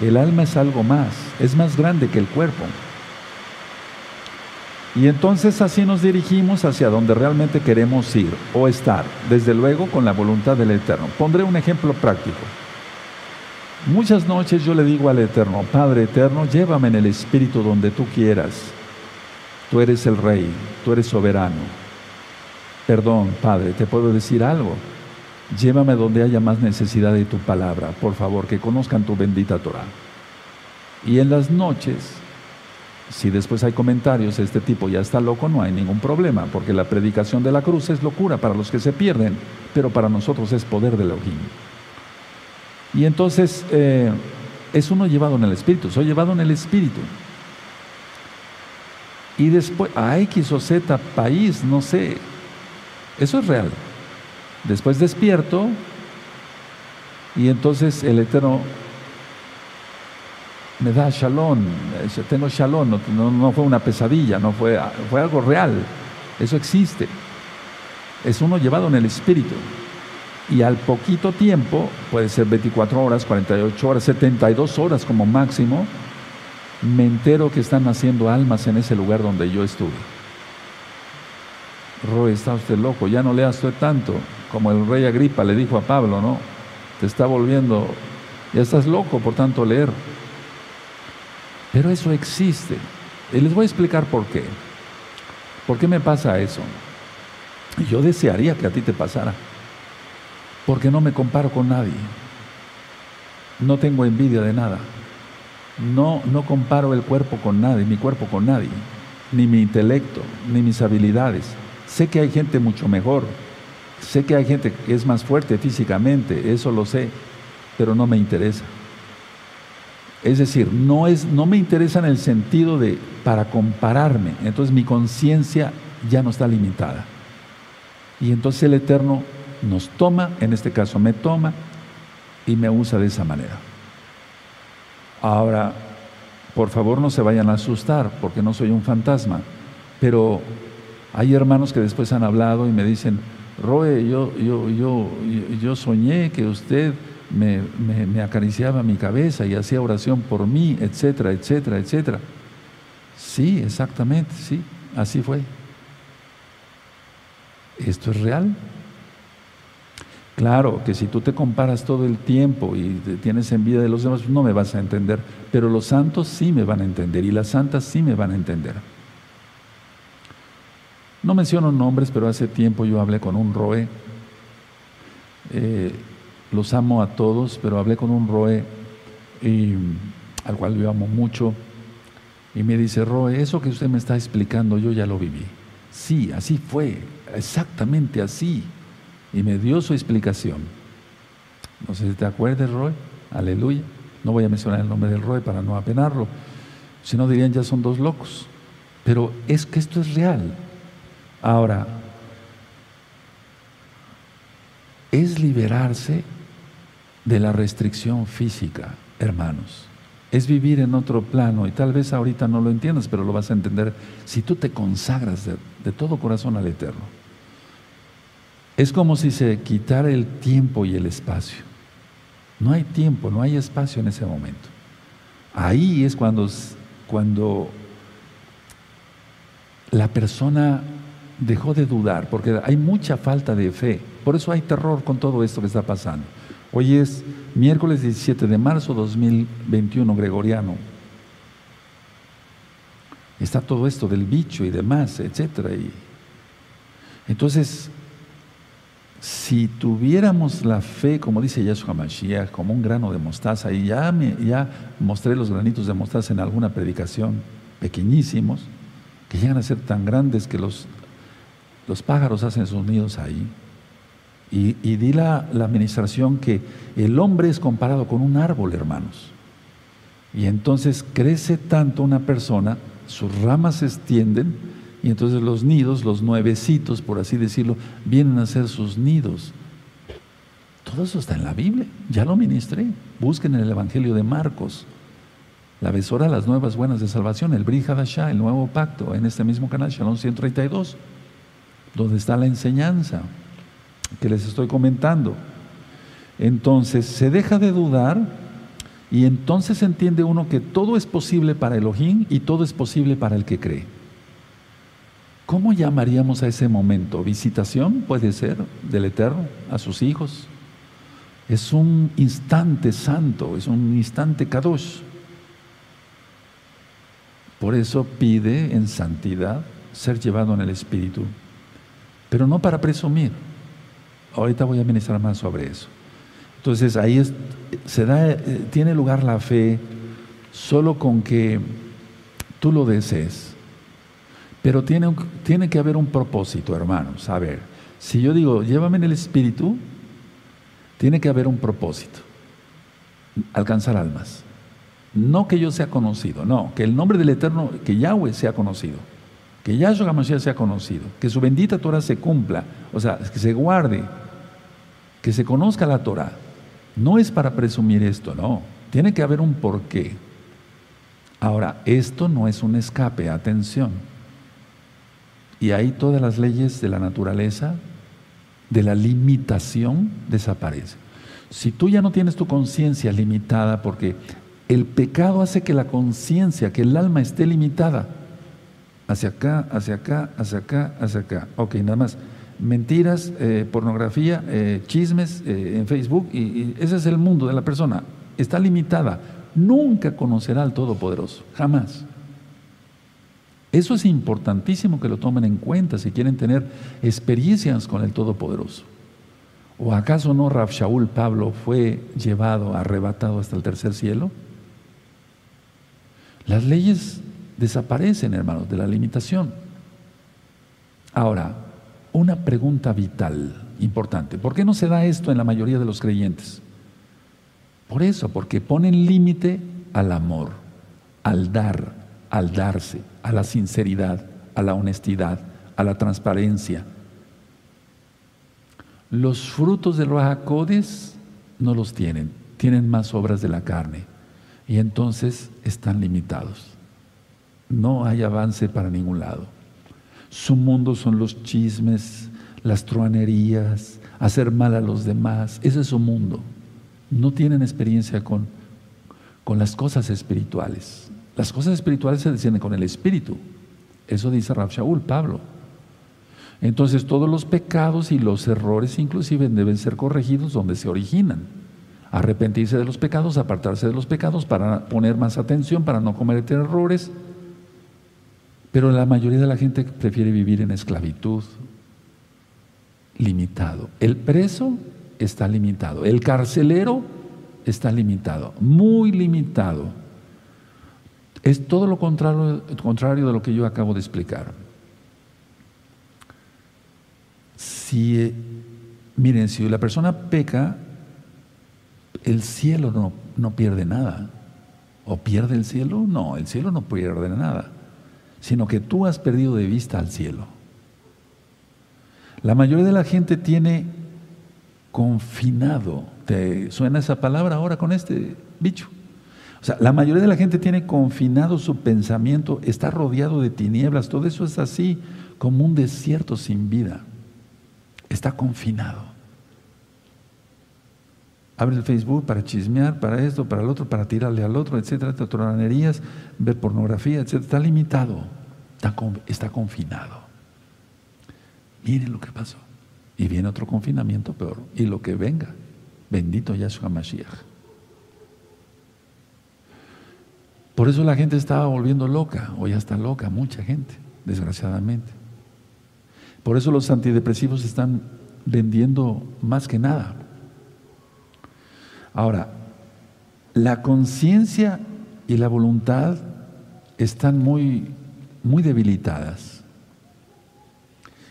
El alma es algo más, es más grande que el cuerpo. Y entonces así nos dirigimos hacia donde realmente queremos ir o estar, desde luego con la voluntad del Eterno. Pondré un ejemplo práctico. Muchas noches yo le digo al Eterno, Padre Eterno, llévame en el Espíritu donde tú quieras. Tú eres el Rey, tú eres soberano. Perdón, Padre, te puedo decir algo. Llévame donde haya más necesidad de tu palabra, por favor, que conozcan tu bendita Torah. Y en las noches, si después hay comentarios, este tipo ya está loco, no hay ningún problema, porque la predicación de la cruz es locura para los que se pierden, pero para nosotros es poder de Elohim. Y entonces eh, es uno llevado en el Espíritu, soy llevado en el Espíritu. Y después, a X o Z país, no sé, eso es real. Después despierto y entonces el Eterno me da shalom, tengo shalom, no, fue una pesadilla, no fue, fue algo real, eso existe. Es uno llevado en el espíritu. Y al poquito tiempo, puede ser 24 horas, 48 horas, 72 horas como máximo, me entero que están naciendo almas en ese lugar donde yo estuve. Roy, está usted loco, ya no lea usted tanto, como el rey Agripa le dijo a Pablo, ¿no? Te está volviendo, ya estás loco por tanto leer. Pero eso existe. Y les voy a explicar por qué. ¿Por qué me pasa eso? Yo desearía que a ti te pasara, porque no me comparo con nadie. No tengo envidia de nada. No, no comparo el cuerpo con nadie, mi cuerpo con nadie, ni mi intelecto, ni mis habilidades. Sé que hay gente mucho mejor, sé que hay gente que es más fuerte físicamente, eso lo sé, pero no me interesa. Es decir, no, es, no me interesa en el sentido de para compararme. Entonces mi conciencia ya no está limitada. Y entonces el Eterno nos toma, en este caso me toma, y me usa de esa manera. Ahora, por favor no se vayan a asustar porque no soy un fantasma, pero hay hermanos que después han hablado y me dicen, Roe, yo, yo, yo, yo soñé que usted me, me, acariciaba mi cabeza y hacía oración por mí, etcétera, etcétera, etcétera. Sí, exactamente, sí, así fue. ¿Esto es real? Claro que si tú te comparas todo el tiempo y tienes envidia de los demás, no me vas a entender, pero los santos sí me van a entender y las santas sí me van a entender. No menciono nombres, pero hace tiempo yo hablé con un roe. Eh, los amo a todos, pero hablé con un roe al cual yo amo mucho. Y me dice, Roe, eso que usted me está explicando, yo ya lo viví. Sí, así fue, exactamente así y me dio su explicación. No sé si te acuerdas, Roy. Aleluya. No voy a mencionar el nombre del Roy para no apenarlo. Si no dirían ya son dos locos. Pero es que esto es real. Ahora, es liberarse de la restricción física, hermanos. Es vivir en otro plano y tal vez ahorita no lo entiendas, pero lo vas a entender si tú te consagras de, todo corazón al Eterno. Es como si se quitara el tiempo y el espacio. No hay tiempo, no hay espacio en ese momento. Ahí es cuando, cuando la persona dejó de dudar, porque hay mucha falta de fe. Por eso hay terror con todo esto que está pasando. Hoy es miércoles 17 de marzo 2021, gregoriano. Está todo esto del bicho y demás, etcétera. Y entonces, si tuviéramos la fe, como dice Yahshua Mashiach, como un grano de mostaza, y ya, me, ya mostré los granitos de mostaza en alguna predicación, pequeñísimos, que llegan a ser tan grandes que los, los pájaros hacen sus nidos ahí. Y, y di la, la administración que el hombre es comparado con un árbol, hermanos. Y entonces crece tanto una persona, sus ramas se extienden, y entonces los nidos, los nuevecitos, por así decirlo, vienen a ser sus nidos. Todo eso está en la Biblia, ya lo ministré. Busquen en el Evangelio de Marcos, la besora las nuevas buenas de salvación, el Brihadashah, el nuevo pacto, en este mismo canal, Shalom 132, donde está la enseñanza que les estoy comentando. Entonces se deja de dudar y entonces entiende uno que todo es posible para Elohim y todo es posible para el que cree. ¿Cómo llamaríamos a ese momento? ¿Visitación? Puede ser, del Eterno, a sus hijos. Es un instante santo, es un instante kadosh. Por eso pide en santidad ser llevado en el Espíritu, pero no para presumir. Ahorita voy a ministrar más sobre eso. Entonces ahí se da, eh, tiene lugar la fe solo con que tú lo desees pero tiene, tiene que haber un propósito, hermanos. A ver, si yo digo, llévame en el Espíritu, tiene que haber un propósito. Alcanzar almas. No que yo sea conocido, no, que el nombre del Eterno, que Yahweh sea conocido, que Yahshua HaMashiach sea conocido, que su bendita Torah se cumpla, o sea, que se guarde, que se conozca la Torah. No es para presumir esto, no. Tiene que haber un porqué. Ahora, esto no es un escape, atención. Y ahí todas las leyes de la naturaleza, de la limitación, desaparecen. Si tú ya no tienes tu conciencia limitada, porque el pecado hace que la conciencia, que el alma esté limitada, hacia acá, hacia acá, hacia acá, hacia acá. Ok, nada más. Mentiras, eh, pornografía, eh, chismes eh, en Facebook, y ese es el mundo de la persona. Está limitada. Nunca conocerá al Todopoderoso, jamás. Eso es importantísimo que lo tomen en cuenta si quieren tener experiencias con el Todopoderoso. ¿O acaso no Rab Shaul Pablo fue llevado, arrebatado hasta el tercer cielo? Las leyes desaparecen, hermanos, de la limitación. Ahora, una pregunta vital, importante. ¿Por qué no se da esto en la mayoría de los creyentes? Por eso, porque ponen límite al amor, al dar, al darse, a la sinceridad, a la honestidad, a la transparencia. Los frutos del Rahakodes no los tienen, tienen más obras de la carne y entonces están limitados. No hay avance para ningún lado. Su mundo son los chismes, las truanerías, hacer mal a los demás. Ese es su mundo. No tienen experiencia con, con las cosas espirituales. Las cosas espirituales se descienden con el espíritu. Eso dice Rab Shaul, Pablo. Entonces todos los pecados y los errores inclusive deben ser corregidos donde se originan. Arrepentirse de los pecados, apartarse de los pecados para poner más atención, para no cometer errores pero la mayoría de la gente prefiere vivir en esclavitud, limitado. El preso está limitado. El carcelero está limitado, muy limitado. Es todo lo contrario, contrario de lo que yo acabo de explicar. Si, eh, miren, si la persona peca, el cielo no, no pierde nada. ¿O pierde el cielo? No, el cielo no pierde nada sino que tú has perdido de vista al cielo. La mayoría de la gente tiene confinado, ¿te suena esa palabra ahora con este bicho? O sea, la mayoría de la gente tiene confinado su pensamiento, está rodeado de tinieblas, todo eso es así, como un desierto sin vida. Está confinado. Abre el Facebook para chismear, para esto, para el otro, para tirarle al otro, etcétera, tronanerías, ver pornografía, etcétera. Está limitado, está, está confinado. Miren lo que pasó. Y viene otro confinamiento peor. Y lo que venga. Bendito Yahshua Mashiach. Por eso la gente estaba volviendo loca, o ya está loca, mucha gente, desgraciadamente. Por eso los antidepresivos están vendiendo más que nada. Ahora, la conciencia y la voluntad están muy, muy debilitadas.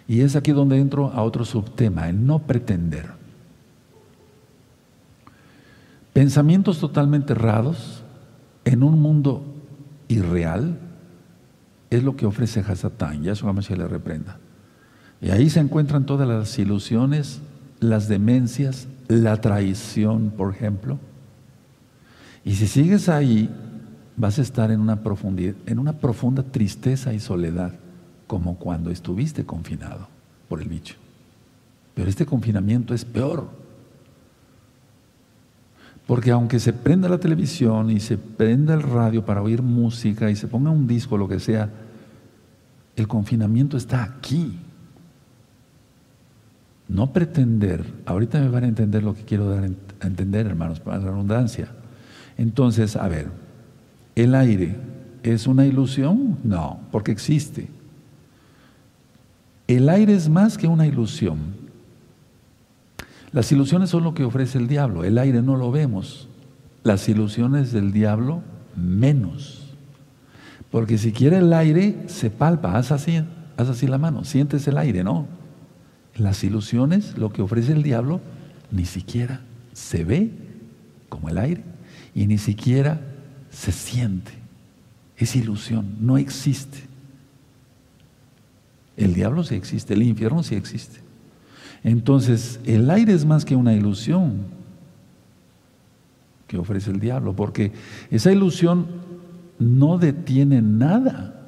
Y es aquí donde entro a otro subtema, el no pretender. Pensamientos totalmente errados en un mundo irreal es lo que ofrece Hasatán. Ya su se le reprenda. Y ahí se encuentran todas las ilusiones, las demencias, la traición, por ejemplo. Y si sigues ahí, vas a estar en una, profundidad, en una profunda tristeza y soledad, como cuando estuviste confinado por el bicho. Pero este confinamiento es peor. Porque aunque se prenda la televisión y se prenda el radio para oír música y se ponga un disco, lo que sea, el confinamiento está aquí. No pretender, ahorita me van a entender lo que quiero dar a entender, hermanos, para la redundancia. Entonces, a ver, ¿el aire es una ilusión? No, porque existe. El aire es más que una ilusión. Las ilusiones son lo que ofrece el diablo, el aire no lo vemos. Las ilusiones del diablo menos. Porque si quiere el aire, se palpa, haz así, haz así la mano, sientes el aire, ¿no? Las ilusiones, lo que ofrece el diablo, ni siquiera se ve como el aire y ni siquiera se siente. Es ilusión, no existe. El diablo sí existe, el infierno sí existe. Entonces, el aire es más que una ilusión que ofrece el diablo, porque esa ilusión no detiene nada.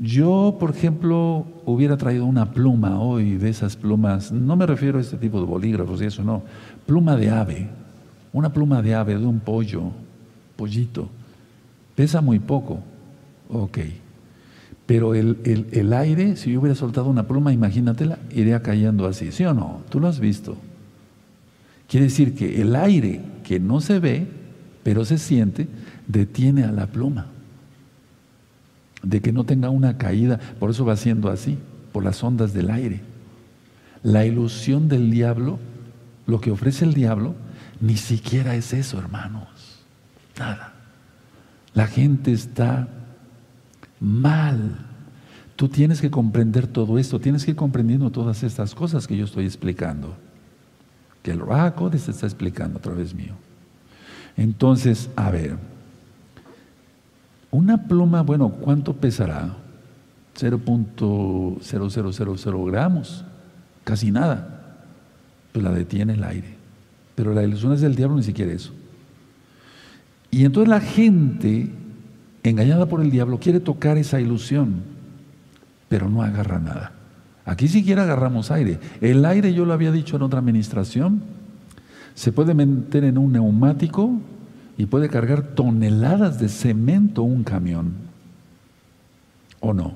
Yo, por ejemplo, hubiera traído una pluma hoy de esas plumas, no me refiero a este tipo de bolígrafos y eso, no, pluma de ave, una pluma de ave, de un pollo, pollito, pesa muy poco, ok, pero el, el aire, si yo hubiera soltado una pluma, imagínatela, iría cayendo así, ¿sí o no? Tú lo has visto. Quiere decir que el aire que no se ve, pero se siente, detiene a la pluma. De que no tenga una caída, por eso va siendo así, por las ondas del aire. La ilusión del diablo, lo que ofrece el diablo, ni siquiera es eso, hermanos. Nada. La gente está mal. Tú tienes que comprender todo esto, tienes que ir comprendiendo todas estas cosas que yo estoy explicando, que el se está explicando a través mío. Entonces, a ver, una pluma, bueno, ¿cuánto pesará? 0.0000 gramos, casi nada. Pues la detiene el aire. Pero la ilusión es del diablo, ni siquiera eso. Y entonces la gente, engañada por el diablo, quiere tocar esa ilusión, pero no agarra nada. Aquí siquiera agarramos aire. El aire, yo lo había dicho en otra administración, se puede meter en un neumático y puede cargar toneladas de cemento un camión. ¿O no?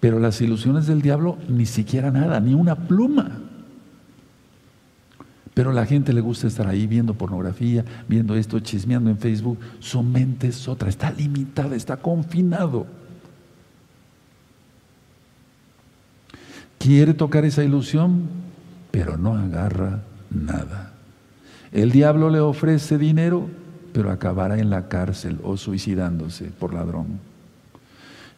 Pero las ilusiones del diablo ni siquiera nada, ni una pluma. Pero a la gente le gusta estar ahí viendo pornografía, viendo esto, chismeando en Facebook. Su mente es otra, está limitada, está confinado. Quiere tocar esa ilusión, pero no agarra nada. El diablo le ofrece dinero, pero acabará en la cárcel o suicidándose por ladrón.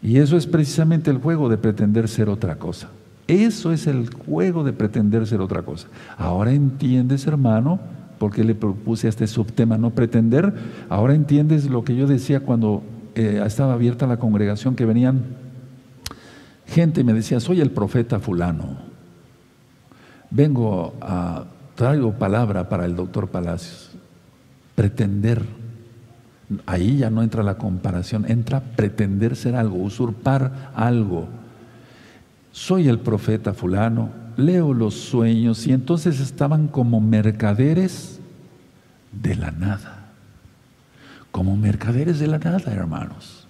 Y eso es precisamente el juego de pretender ser otra cosa. Eso es el juego de pretender ser otra cosa. Ahora entiendes, hermano, porque le propuse a este subtema no pretender. Ahora entiendes lo que yo decía cuando eh, estaba abierta la congregación, que venían gente y me decía, soy el profeta fulano. Vengo a, traigo palabra para el doctor Palacios pretender. Ahí ya no entra la comparación, entra pretender ser algo, usurpar algo. Soy el profeta fulano, leo los sueños y entonces estaban como mercaderes de la nada. Como mercaderes de la nada, hermanos.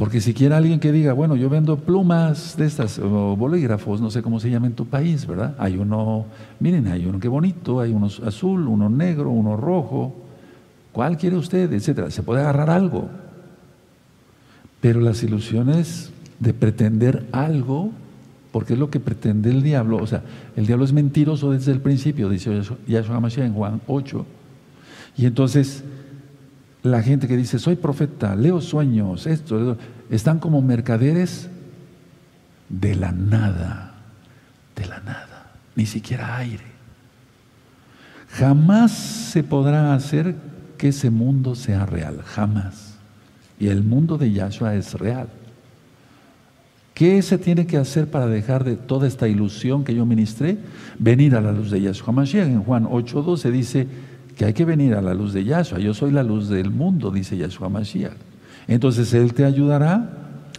Porque si quiere alguien que diga, bueno, yo vendo plumas de estas, o bolígrafos, no sé cómo se llama en tu país, ¿verdad? Hay uno, miren, hay uno que bonito, hay uno azul, uno negro, uno rojo. ¿Cuál quiere usted? Etcétera. Se puede agarrar algo. Pero las ilusiones de pretender algo, porque es lo que pretende el diablo, o sea, el diablo es mentiroso desde el principio, dice Yahshua Mashiach en Juan 8. Y entonces la gente que dice, soy profeta, leo sueños, esto, están como mercaderes de la nada, de la nada, ni siquiera aire. Jamás se podrá hacer que ese mundo sea real, jamás. Y el mundo de Yahshua es real. ¿Qué se tiene que hacer para dejar de toda esta ilusión que yo ministré? Venir a la luz de Yahshua Mashiach. En Juan 8.12 dice, que hay que venir a la luz de Yahshua. Yo soy la luz del mundo, dice Yahshua Mashiach. Entonces Él te ayudará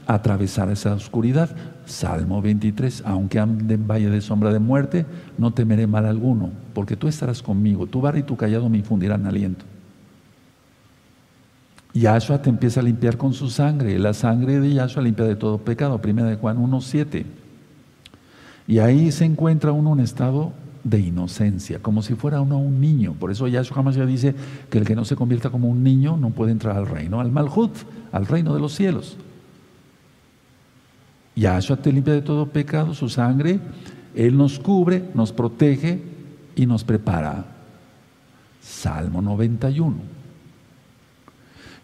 a atravesar esa oscuridad. Salmo 23, aunque ande en valle de sombra de muerte, no temeré mal alguno, porque tú estarás conmigo, tu barra y tu callado me infundirán aliento. Yahshua te empieza a limpiar con su sangre, la sangre de Yahshua limpia de todo pecado, primera de Juan 1.7. Y ahí se encuentra uno en estado de inocencia, como si fuera uno un niño. Por eso Yahshua ya dice que el que no se convierta como un niño no puede entrar al reino, al Malhut, al reino de los cielos. Yahshua te limpia de todo pecado, su sangre, Él nos cubre, nos protege y nos prepara. Salmo 91.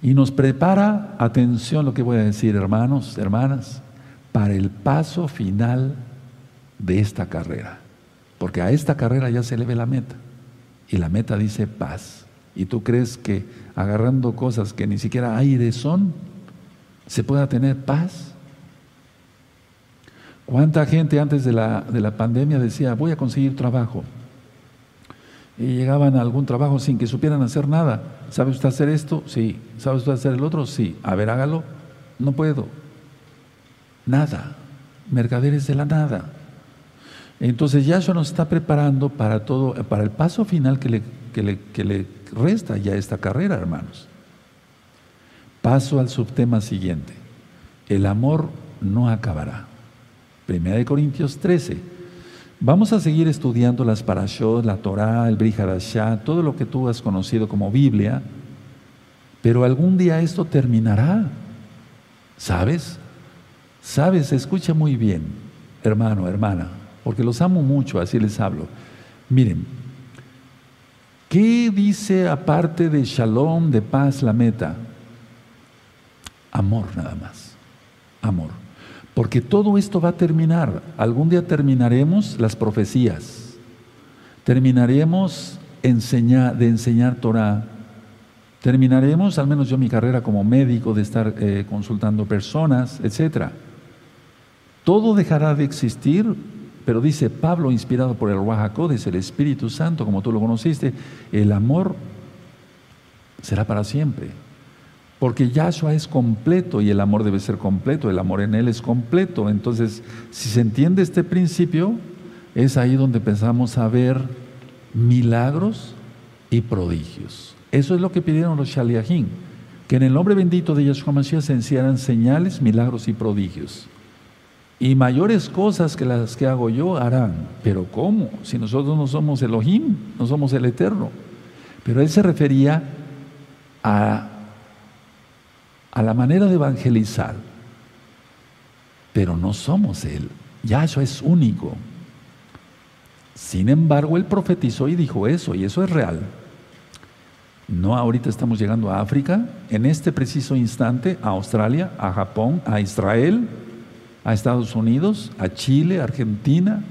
Y nos prepara, atención lo que voy a decir, hermanos, hermanas, para el paso final de esta carrera. Porque a esta carrera ya se le ve la meta. Y la meta dice paz. ¿Y tú crees que agarrando cosas que ni siquiera aire son, se pueda tener paz? ¿Cuánta gente antes de la, de la pandemia decía, voy a conseguir trabajo? Y llegaban a algún trabajo sin que supieran hacer nada. ¿Sabe usted hacer esto? Sí. ¿Sabe usted hacer el otro? Sí. A ver, hágalo. No puedo. Nada. Mercaderes de la nada. Entonces Yahshua nos está preparando para todo, para el paso final que le, que le, resta ya esta carrera, hermanos. Paso al subtema siguiente. El amor no acabará. Primera de Corintios 13. Vamos a seguir estudiando las parashot, la Torah, el Brihadashah, todo lo que tú has conocido como Biblia, pero algún día esto terminará. ¿Sabes? ¿Sabes? Escucha muy bien, hermano, hermana, porque los amo mucho, así les hablo. Miren, ¿qué dice aparte de shalom, de paz, la meta? Amor nada más, amor. Porque todo esto va a terminar. Algún día terminaremos las profecías, terminaremos enseñar, de enseñar Torah, terminaremos, al menos yo mi carrera como médico, de estar eh, consultando personas, etc. Todo dejará de existir, pero dice Pablo, inspirado por el Wahakodes, el Espíritu Santo, como tú lo conociste, el amor será para siempre. Porque Yahshua es completo y el amor debe ser completo, el amor en Él es completo. Entonces, si se entiende este principio, es ahí donde empezamos a ver milagros y prodigios. Eso es lo que pidieron los Shaliahim, que en el nombre bendito de Yahshua Mashiach se encierran señales, milagros y prodigios. Y mayores cosas que las que hago yo harán. Pero ¿cómo? Si nosotros no somos Elohim, no somos el Eterno. Pero él se refería a a la manera de evangelizar, pero no somos Él. Yahshua es único. Sin embargo, Él profetizó y dijo eso, y eso es real. No ahorita estamos llegando a África, en este preciso instante, a Australia, a Japón, a Israel, a Estados Unidos, a Chile, a Argentina.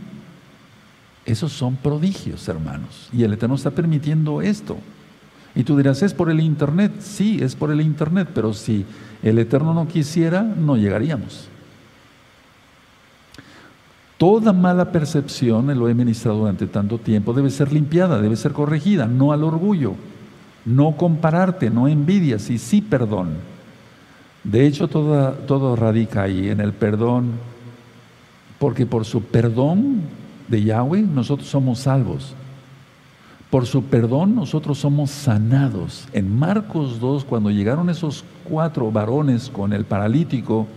Esos son prodigios, hermanos. Y el Eterno está permitiendo esto. Y tú dirás, ¿es por el Internet? Sí, es por el Internet, pero si el Eterno no quisiera, no llegaríamos. Toda mala percepción, lo he ministrado durante tanto tiempo, debe ser limpiada, debe ser corregida, no al orgullo, no compararte, no envidias y sí perdón. De hecho, todo, radica ahí, en el perdón, porque por su perdón de Yahweh nosotros somos salvos. Por su perdón nosotros somos sanados. En Marcos 2, cuando llegaron esos cuatro varones con el paralítico,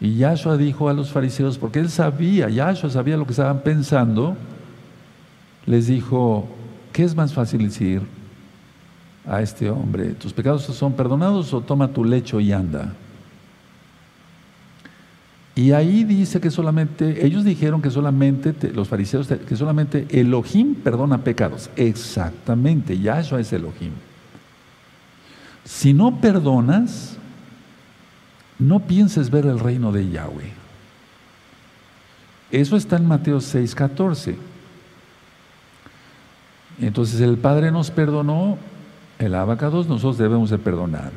y Yahshua dijo a los fariseos, porque él sabía, Yahshua sabía lo que estaban pensando, les dijo, ¿qué es más fácil decir a este hombre? ¿Tus pecados son perdonados o toma tu lecho y anda? Y ahí dice que solamente, ellos dijeron que solamente, los fariseos, que solamente Elohim perdona pecados. Exactamente, Yahshua es Elohim. Si no perdonas, no pienses ver el reino de Yahweh. Eso está en Mateo 6, 14. Entonces el Padre nos perdonó, el abacados, nosotros debemos de perdonar.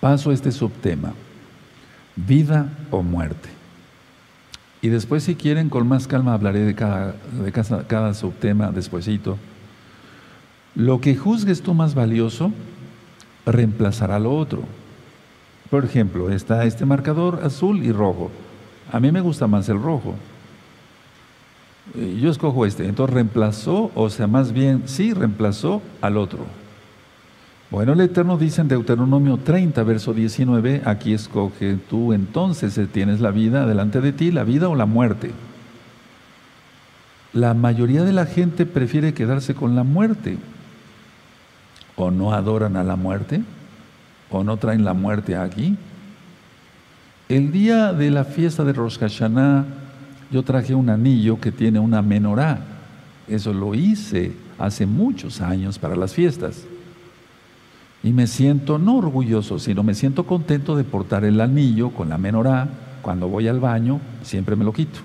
Paso a este subtema vida o muerte. Y después, si quieren, con más calma hablaré de cada, de cada, subtema despuesito. Lo que juzgues tú más valioso reemplazará lo otro. Por ejemplo, está este marcador azul y rojo. A mí me gusta más el rojo. Yo escojo este. Entonces reemplazó, o sea, más bien, sí, reemplazó al otro. Bueno, el Eterno dice en Deuteronomio 30, verso 19, aquí escoge tú entonces eh, tienes la vida delante de ti, la vida o la muerte. La mayoría de la gente prefiere quedarse con la muerte. O no adoran a la muerte, o no traen la muerte aquí. El día de la fiesta de Rosh Hashanah, yo traje un anillo que tiene una menorá. Eso lo hice hace muchos años para las fiestas. Y me siento no orgulloso, sino me siento contento de portar el anillo con la menorá. Cuando voy al baño, siempre me lo quito.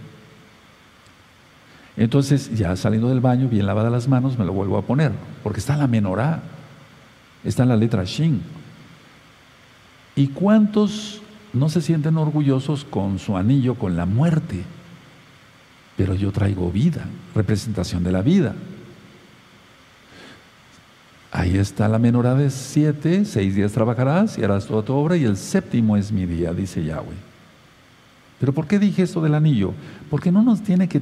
Entonces, ya saliendo del baño, bien lavada las manos, me lo vuelvo a poner, porque está la menorá, está la letra Shin. ¿Y cuántos no se sienten orgullosos con su anillo, con la muerte? Pero yo traigo vida, representación de la vida. Ahí está la menorá de siete, seis días trabajarás y harás toda tu obra y el séptimo es mi día, dice Yahweh. Pero ¿por qué dije esto del anillo? Porque no nos tiene que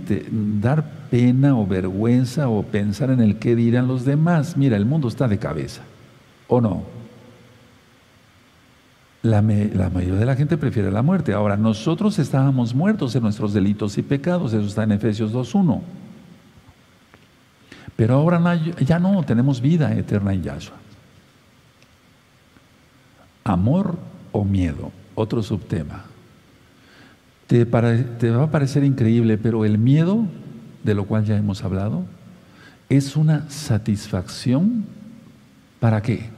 dar pena o vergüenza o pensar en el qué dirán los demás. Mira, el mundo está de cabeza, ¿o no? La, mayoría de la gente prefiere la muerte. Ahora, nosotros estábamos muertos en nuestros delitos y pecados, eso está en Efesios 2.1. Pero ahora ya no, tenemos vida eterna en Yahshua. amor o miedo, otro subtema. Te, te va a parecer increíble, pero el miedo, de lo cual ya hemos hablado, es una satisfacción para qué?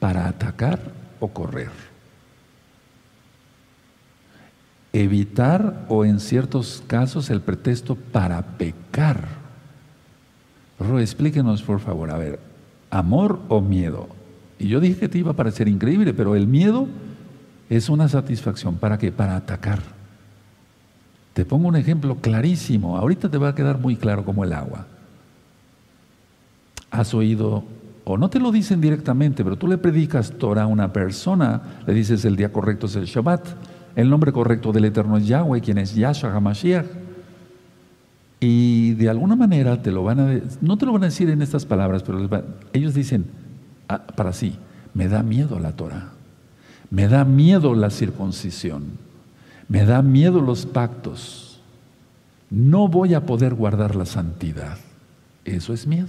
Para atacar o correr. Evitar o en ciertos casos el pretexto para pecar. Ro, explíquenos por favor, a ver, amor o miedo. Y yo dije que te iba a parecer increíble, pero el miedo es una satisfacción. ¿Para qué? Para atacar. Te pongo un ejemplo clarísimo. Ahorita te va a quedar muy claro como el agua. Has oído, o no te lo dicen directamente, pero tú le predicas Torah a una persona, le dices el día correcto es el Shabbat, el nombre correcto del Eterno es Yahweh, quien es Yahshua HaMashiach. Y de alguna manera te lo van a, no te lo van a decir en estas palabras, pero ellos dicen ah, para sí, me da miedo la Torah, me da miedo la circuncisión, me da miedo los pactos, no voy a poder guardar la santidad. Eso es miedo.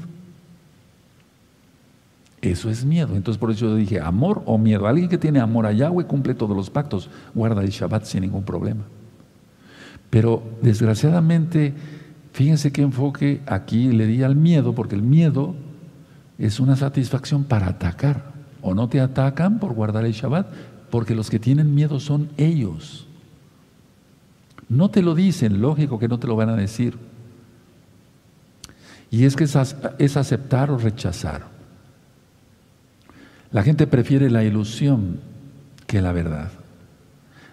Eso es miedo. Entonces por eso yo dije, amor o miedo. Alguien que tiene amor a Yahweh cumple todos los pactos, guarda el Shabbat sin ningún problema. Pero desgraciadamente, fíjense qué enfoque aquí le di al miedo, porque el miedo es una satisfacción para atacar. O no te atacan por guardar el Shabbat, porque los que tienen miedo son ellos. No te lo dicen, lógico que no te lo van a decir. Y es que es aceptar o rechazar. La gente prefiere la ilusión que la verdad.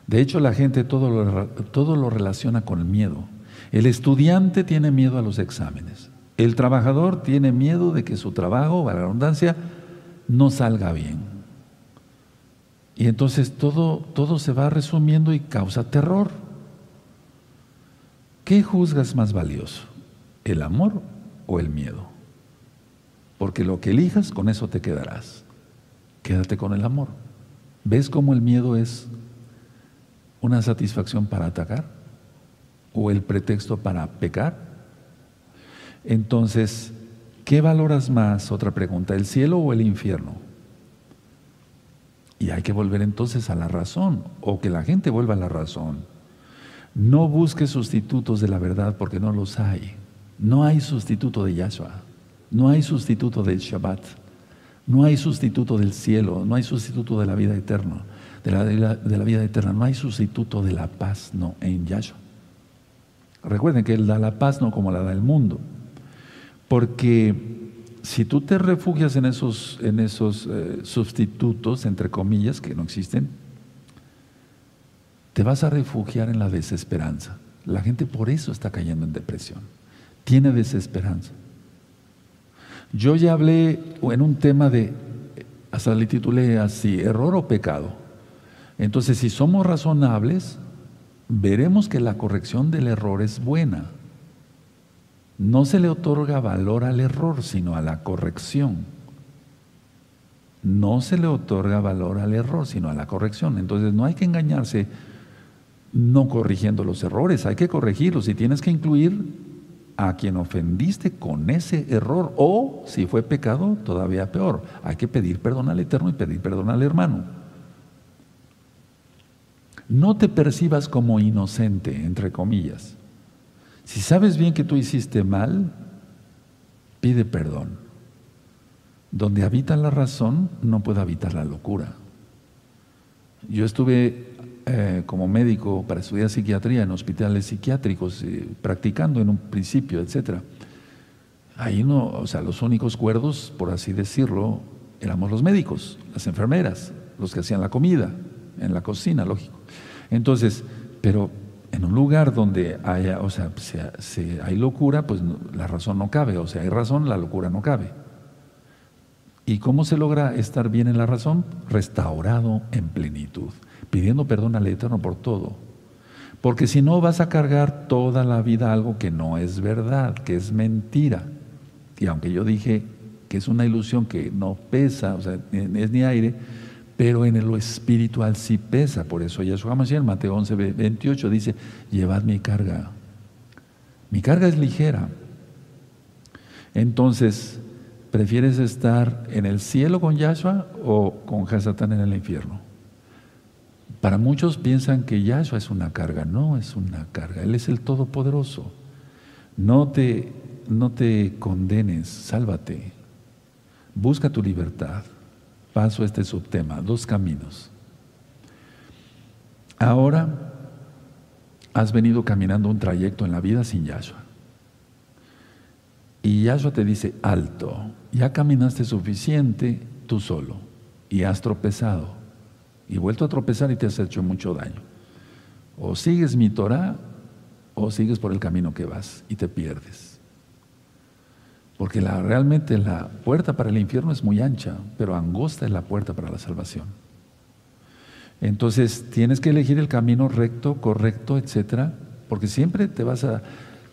De hecho, la gente todo lo, todo lo relaciona con el miedo. El estudiante tiene miedo a los exámenes. El trabajador tiene miedo de que su trabajo, a la redundancia, no salga bien. Y entonces todo, todo se va resumiendo y causa terror. ¿Qué juzgas más valioso? ¿El amor o el miedo? Porque lo que elijas, con eso te quedarás quédate con el amor. ¿Ves cómo el miedo es una satisfacción para atacar? ¿O el pretexto para pecar? Entonces, ¿qué valoras más? Otra pregunta, ¿el cielo o el infierno? Y hay que volver entonces a la razón, o que la gente vuelva a la razón. No busques sustitutos de la verdad porque no los hay. No hay sustituto de Yahshua, no hay sustituto del Shabbat. No hay sustituto del cielo, no hay sustituto de la vida eterna, de la, de la, vida eterna, no hay sustituto de la paz, no, en Yahshua. Recuerden que Él da la paz no como la da el mundo, porque si tú te refugias en esos, en esos eh, sustitutos, entre comillas, que no existen, te vas a refugiar en la desesperanza. La gente por eso está cayendo en depresión, tiene desesperanza. Yo ya hablé en un tema de, hasta le titulé así, error o pecado. Entonces, si somos razonables, veremos que la corrección del error es buena. No se le otorga valor al error, sino a la corrección. No se le otorga valor al error, sino a la corrección. Entonces, no hay que engañarse no corrigiendo los errores, hay que corregirlos y tienes que incluir a quien ofendiste con ese error o si fue pecado, todavía peor. Hay que pedir perdón al Eterno y pedir perdón al hermano. No te percibas como inocente, entre comillas. Si sabes bien que tú hiciste mal, pide perdón. Donde habita la razón, no puede habitar la locura. Yo estuve eh, como médico para estudiar psiquiatría en hospitales psiquiátricos, eh, practicando en un principio, etc. Ahí no, o sea, los únicos cuerdos, por así decirlo, éramos los médicos, las enfermeras, los que hacían la comida, en la cocina, lógico. Entonces, pero en un lugar donde haya, o sea, si hay locura, pues la razón no cabe, o sea, hay razón, la locura no cabe. ¿Y cómo se logra estar bien en la razón? Restaurado en plenitud pidiendo perdón al Eterno por todo. Porque si no vas a cargar toda la vida algo que no es verdad, que es mentira. Y aunque yo dije que es una ilusión que no pesa, o sea, es ni aire, pero en lo espiritual sí pesa. Por eso Yeshua Mashiach Mateo 11, 28 dice, llevad mi carga. Mi carga es ligera. Entonces, ¿prefieres estar en el cielo con Yahshua o con Hasatán en el infierno? Para muchos piensan que Yahshua es una carga. No es una carga. Él es el Todopoderoso. No te, no te condenes, sálvate. Busca tu libertad. Paso este subtema, dos caminos. Ahora has venido caminando un trayecto en la vida sin Yahshua. Y Yahshua te dice, alto, ya caminaste suficiente tú solo y has tropezado y vuelto a tropezar y te has hecho mucho daño. O sigues mi Torah o sigues por el camino que vas y te pierdes. Porque realmente la puerta para el infierno es muy ancha, pero angosta es la puerta para la salvación. Entonces tienes que elegir el camino recto, correcto, etcétera, porque siempre te vas a.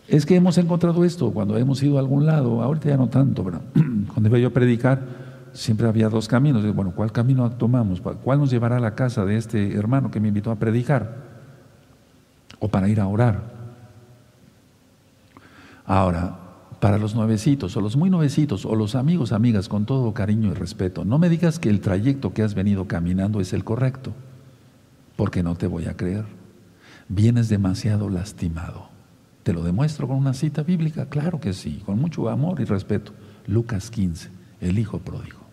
Es que hemos encontrado esto cuando hemos ido a algún lado, ahorita ya no tanto, pero cuando iba yo a predicar, siempre había dos caminos. Bueno, ¿cuál camino tomamos? ¿Cuál nos llevará a la casa de este hermano que me invitó a predicar? O para ir a orar. Ahora, para los nuevecitos o los muy nuevecitos o los amigos, amigas, con todo cariño y respeto, no me digas que el trayecto que has venido caminando es el correcto porque no te voy a creer. Vienes demasiado lastimado. ¿Te lo demuestro con una cita bíblica? Claro que sí, con mucho amor y respeto. Lucas 15, el hijo pródigo.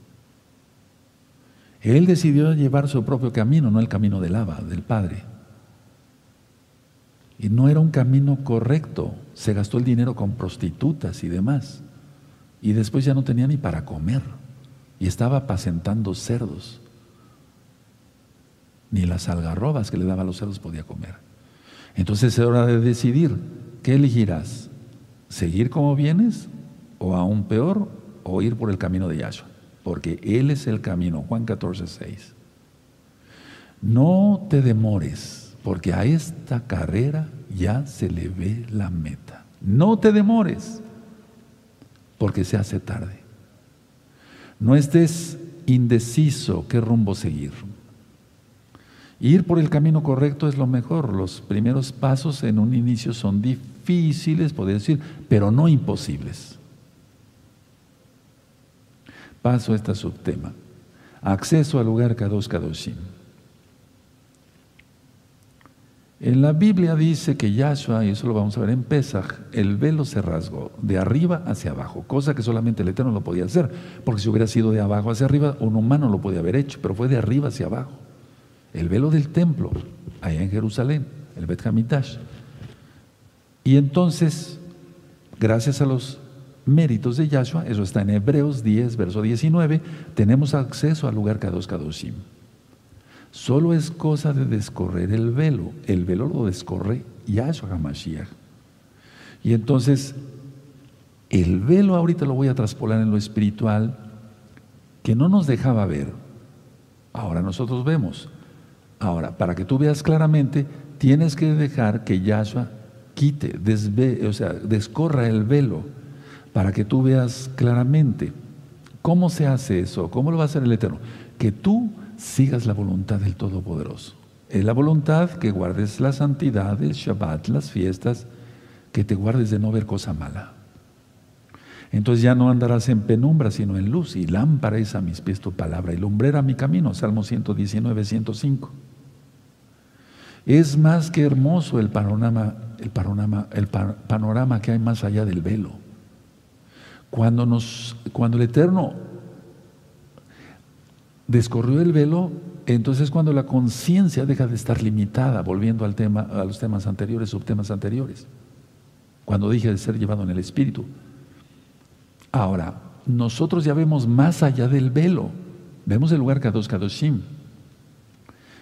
Él decidió llevar su propio camino, no el camino del Abba, del Padre. Y no era un camino correcto. Se gastó el dinero con prostitutas y demás. Y después ya no tenía ni para comer. Y estaba apacentando cerdos ni las algarrobas que le daba a los cerdos podía comer. Entonces es hora de decidir, ¿qué elegirás? ¿Seguir como vienes o aún peor o ir por el camino de Yahshua? Porque Él es el camino, Juan 14, 6. No te demores, porque a esta carrera ya se le ve la meta. No te demores, porque se hace tarde. No estés indeciso qué rumbo seguir. Ir por el camino correcto es lo mejor. Los primeros pasos en un inicio son difíciles, podría decir, pero no imposibles. Paso a este subtema. Acceso al lugar Kadosh Kadoshim. En la Biblia dice que Yahshua, y eso lo vamos a ver en Pesach, el velo se rasgó de arriba hacia abajo, cosa que solamente el Eterno lo podía hacer, porque si hubiera sido de abajo hacia arriba, un humano lo podía haber hecho, pero fue de arriba hacia abajo el velo del templo, allá en Jerusalén, el Bet Hamitash. Y entonces, gracias a los méritos de Yahshua, eso está en Hebreos 10, verso 19, tenemos acceso al lugar Kadosh Kadoshim. Solo es cosa de descorrer el velo. El velo lo descorre Yahshua HaMashiach. Y entonces, el velo ahorita lo voy a traspolar en lo espiritual, que no nos dejaba ver. Ahora nosotros vemos. Ahora, para que tú veas claramente, tienes que dejar que Yahshua quite, desve, o sea, descorra el velo, para que tú veas claramente. ¿Cómo se hace eso? ¿Cómo lo va a hacer el Eterno? Que tú sigas la voluntad del Todopoderoso. Es la voluntad que guardes la santidad, el Shabbat, las fiestas, que te guardes de no ver cosa mala. Entonces ya no andarás en penumbra, sino en luz, y lámpara es a mis pies tu palabra, y lumbrera mi camino. Salmo 119, 105. Es más que hermoso el panorama, el panorama, el panorama que hay más allá del velo. Cuando, el Eterno descorrió el velo, entonces cuando la conciencia deja de estar limitada, volviendo al tema, a los temas anteriores, subtemas anteriores. Cuando dije de ser llevado en el Espíritu. Ahora, nosotros ya vemos más allá del velo. Vemos el lugar Kadosh Kadoshim.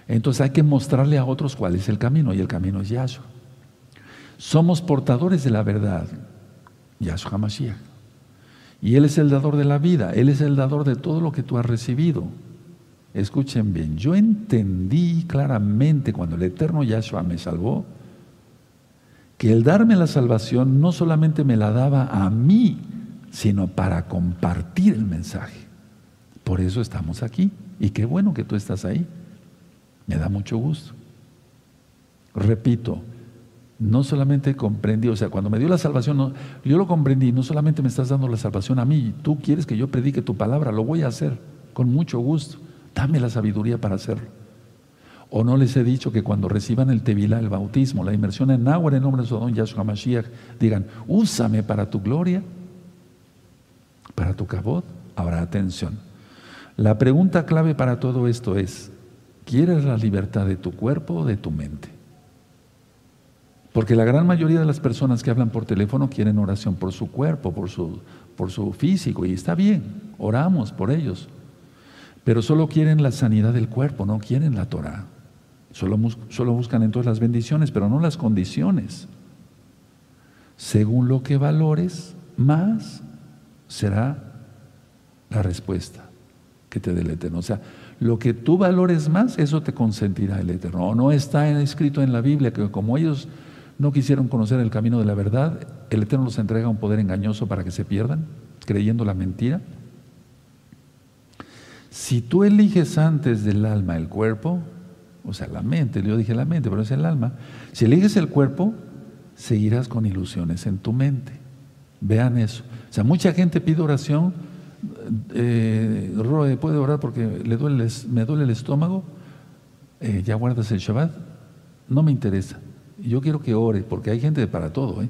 Entonces hay que mostrarle a otros cuál es el camino, y el camino es Yahshua. Somos portadores de la verdad, Yahshua HaMashiach. Y Él es el dador de la vida, Él es el dador de todo lo que tú has recibido. Escuchen bien, yo entendí claramente cuando el eterno Yahshua me salvó, que el darme la salvación no solamente me la daba a mí, sino para compartir el mensaje. Por eso estamos aquí. Y qué bueno que tú estás ahí. Me da mucho gusto. Repito, no solamente comprendí, o sea, cuando me dio la salvación, yo lo comprendí, no solamente me estás dando la salvación a mí, tú quieres que yo predique tu palabra, lo voy a hacer con mucho gusto, dame la sabiduría para hacerlo. O no les he dicho que cuando reciban el Tevilá, el bautismo, la inmersión en agua en nombre de Sodom Yahshua Mashiach, digan, úsame para tu gloria, para tu cabot. Ahora, atención. La pregunta clave para todo esto es, ¿quieres la libertad de tu cuerpo o de tu mente? Porque la gran mayoría de las personas que hablan por teléfono quieren oración por su cuerpo, por su, por su físico, y está bien, oramos por ellos. Pero solo quieren la sanidad del cuerpo, no quieren la Torah. Solo, solo buscan entonces las bendiciones, pero no las condiciones. Según lo que valores, más será la respuesta que te dé el Eterno. O sea, lo que tú valores más, eso te consentirá el Eterno. no está escrito en la Biblia que como ellos no quisieron conocer el camino de la verdad, el Eterno los entrega un poder engañoso para que se pierdan, creyendo la mentira. Si tú eliges antes del alma el cuerpo, o sea, la mente, yo dije la mente, pero es el alma, si eliges el cuerpo, seguirás con ilusiones en tu mente. Vean eso. O sea, mucha gente pide oración, eh, puede orar porque le duele, me duele el estómago, eh, ya guardas el Shabbat, no me interesa. Yo quiero que ore, porque hay gente para todo. ¿eh?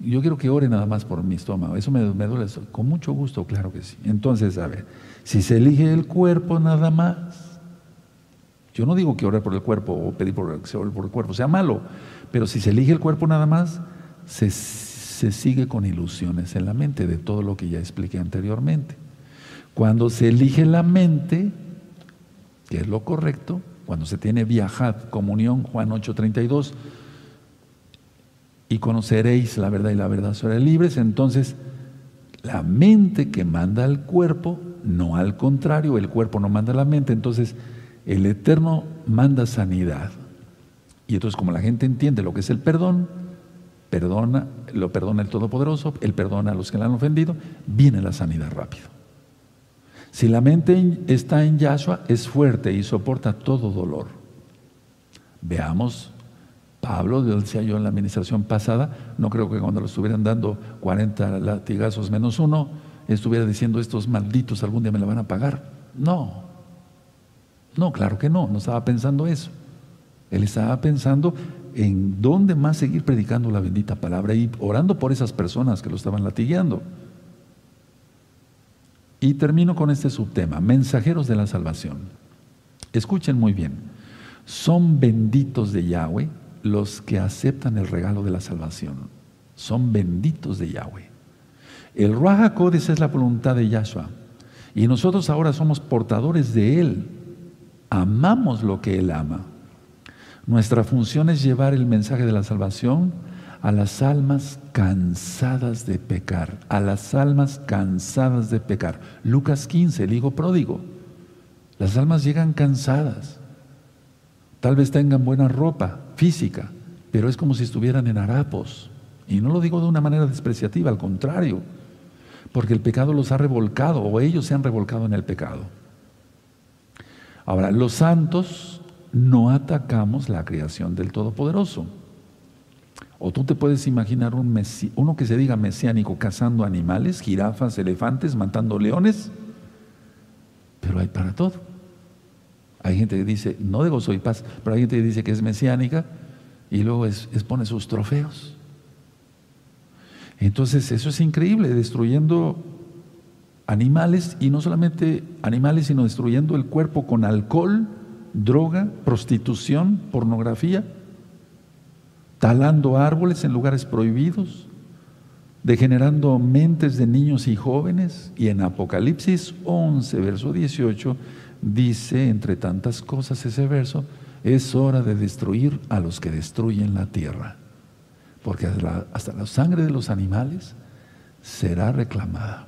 Yo quiero que ore nada más por mi estómago. Eso me, duele. Con mucho gusto, claro que sí. Entonces, a ver, si se elige el cuerpo nada más, yo no digo que orar por el cuerpo o pedir por, por el cuerpo sea malo, pero si se elige el cuerpo nada más, se, se sigue con ilusiones en la mente de todo lo que ya expliqué anteriormente. Cuando se elige la mente, que es lo correcto, cuando se tiene viajad, comunión, Juan 8:32, y conoceréis la verdad y la verdad será libres, entonces la mente que manda al cuerpo, no al contrario, el cuerpo no manda a la mente, entonces el Eterno manda sanidad. Y entonces como la gente entiende lo que es el perdón, perdona, lo perdona el Todopoderoso, Él perdona a los que le han ofendido, viene la sanidad rápido. Si la mente está en Yahshua, es fuerte y soporta todo dolor. Veamos Pablo, decía yo en la administración pasada, no creo que cuando lo estuvieran dando 40 latigazos menos uno, estuviera diciendo estos malditos algún día me la van a pagar. No, no, claro que no, no estaba pensando eso. Él estaba pensando en dónde más seguir predicando la bendita palabra y orando por esas personas que lo estaban latigueando. Y termino con este subtema, mensajeros de la salvación. Escuchen muy bien, son benditos de Yahweh los que aceptan el regalo de la salvación. Son benditos de Yahweh. El Ruach es la voluntad de Yahshua. Y nosotros ahora somos portadores de Él. Amamos lo que Él ama. Nuestra función es llevar el mensaje de la salvación a las almas cansadas de pecar, a las almas cansadas de pecar. Lucas 15, el hijo pródigo. Las almas llegan cansadas. Tal vez tengan buena ropa física, pero es como si estuvieran en harapos. Y no lo digo de una manera despreciativa, al contrario, porque el pecado los ha revolcado o ellos se han revolcado en el pecado. Ahora, los santos no atacamos la creación del Todopoderoso. O tú te puedes imaginar un uno que se diga mesiánico cazando animales, jirafas, elefantes, matando leones, pero hay para todo. Hay gente que dice, no de gozo y paz, pero hay gente que dice que es mesiánica y luego expone sus trofeos. Entonces eso es increíble, destruyendo animales y no solamente animales, sino destruyendo el cuerpo con alcohol, droga, prostitución, pornografía, talando árboles en lugares prohibidos, degenerando mentes de niños y jóvenes. Y en Apocalipsis 11, verso 18, dice, entre tantas cosas ese verso, es hora de destruir a los que destruyen la tierra, porque hasta la, sangre de los animales será reclamada.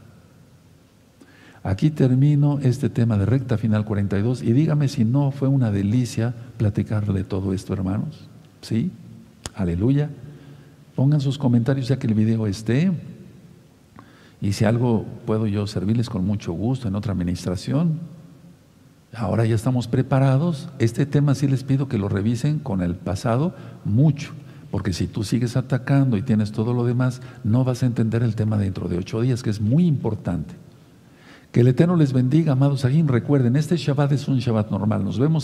Aquí termino este tema de recta final 42 y dígame si no fue una delicia platicar de todo esto, hermanos. ¿Sí? Aleluya. Pongan sus comentarios ya que el video esté. Y si algo puedo yo servirles con mucho gusto en otra administración, Ahora ya estamos preparados. Este tema sí les pido que lo revisen con el pasado mucho, porque si tú sigues atacando y tienes todo lo demás, no vas a entender el tema dentro de ocho días, que es muy importante. Que el Eterno les bendiga, amados aquí. Recuerden, este Shabbat es un Shabbat normal. Nos vemos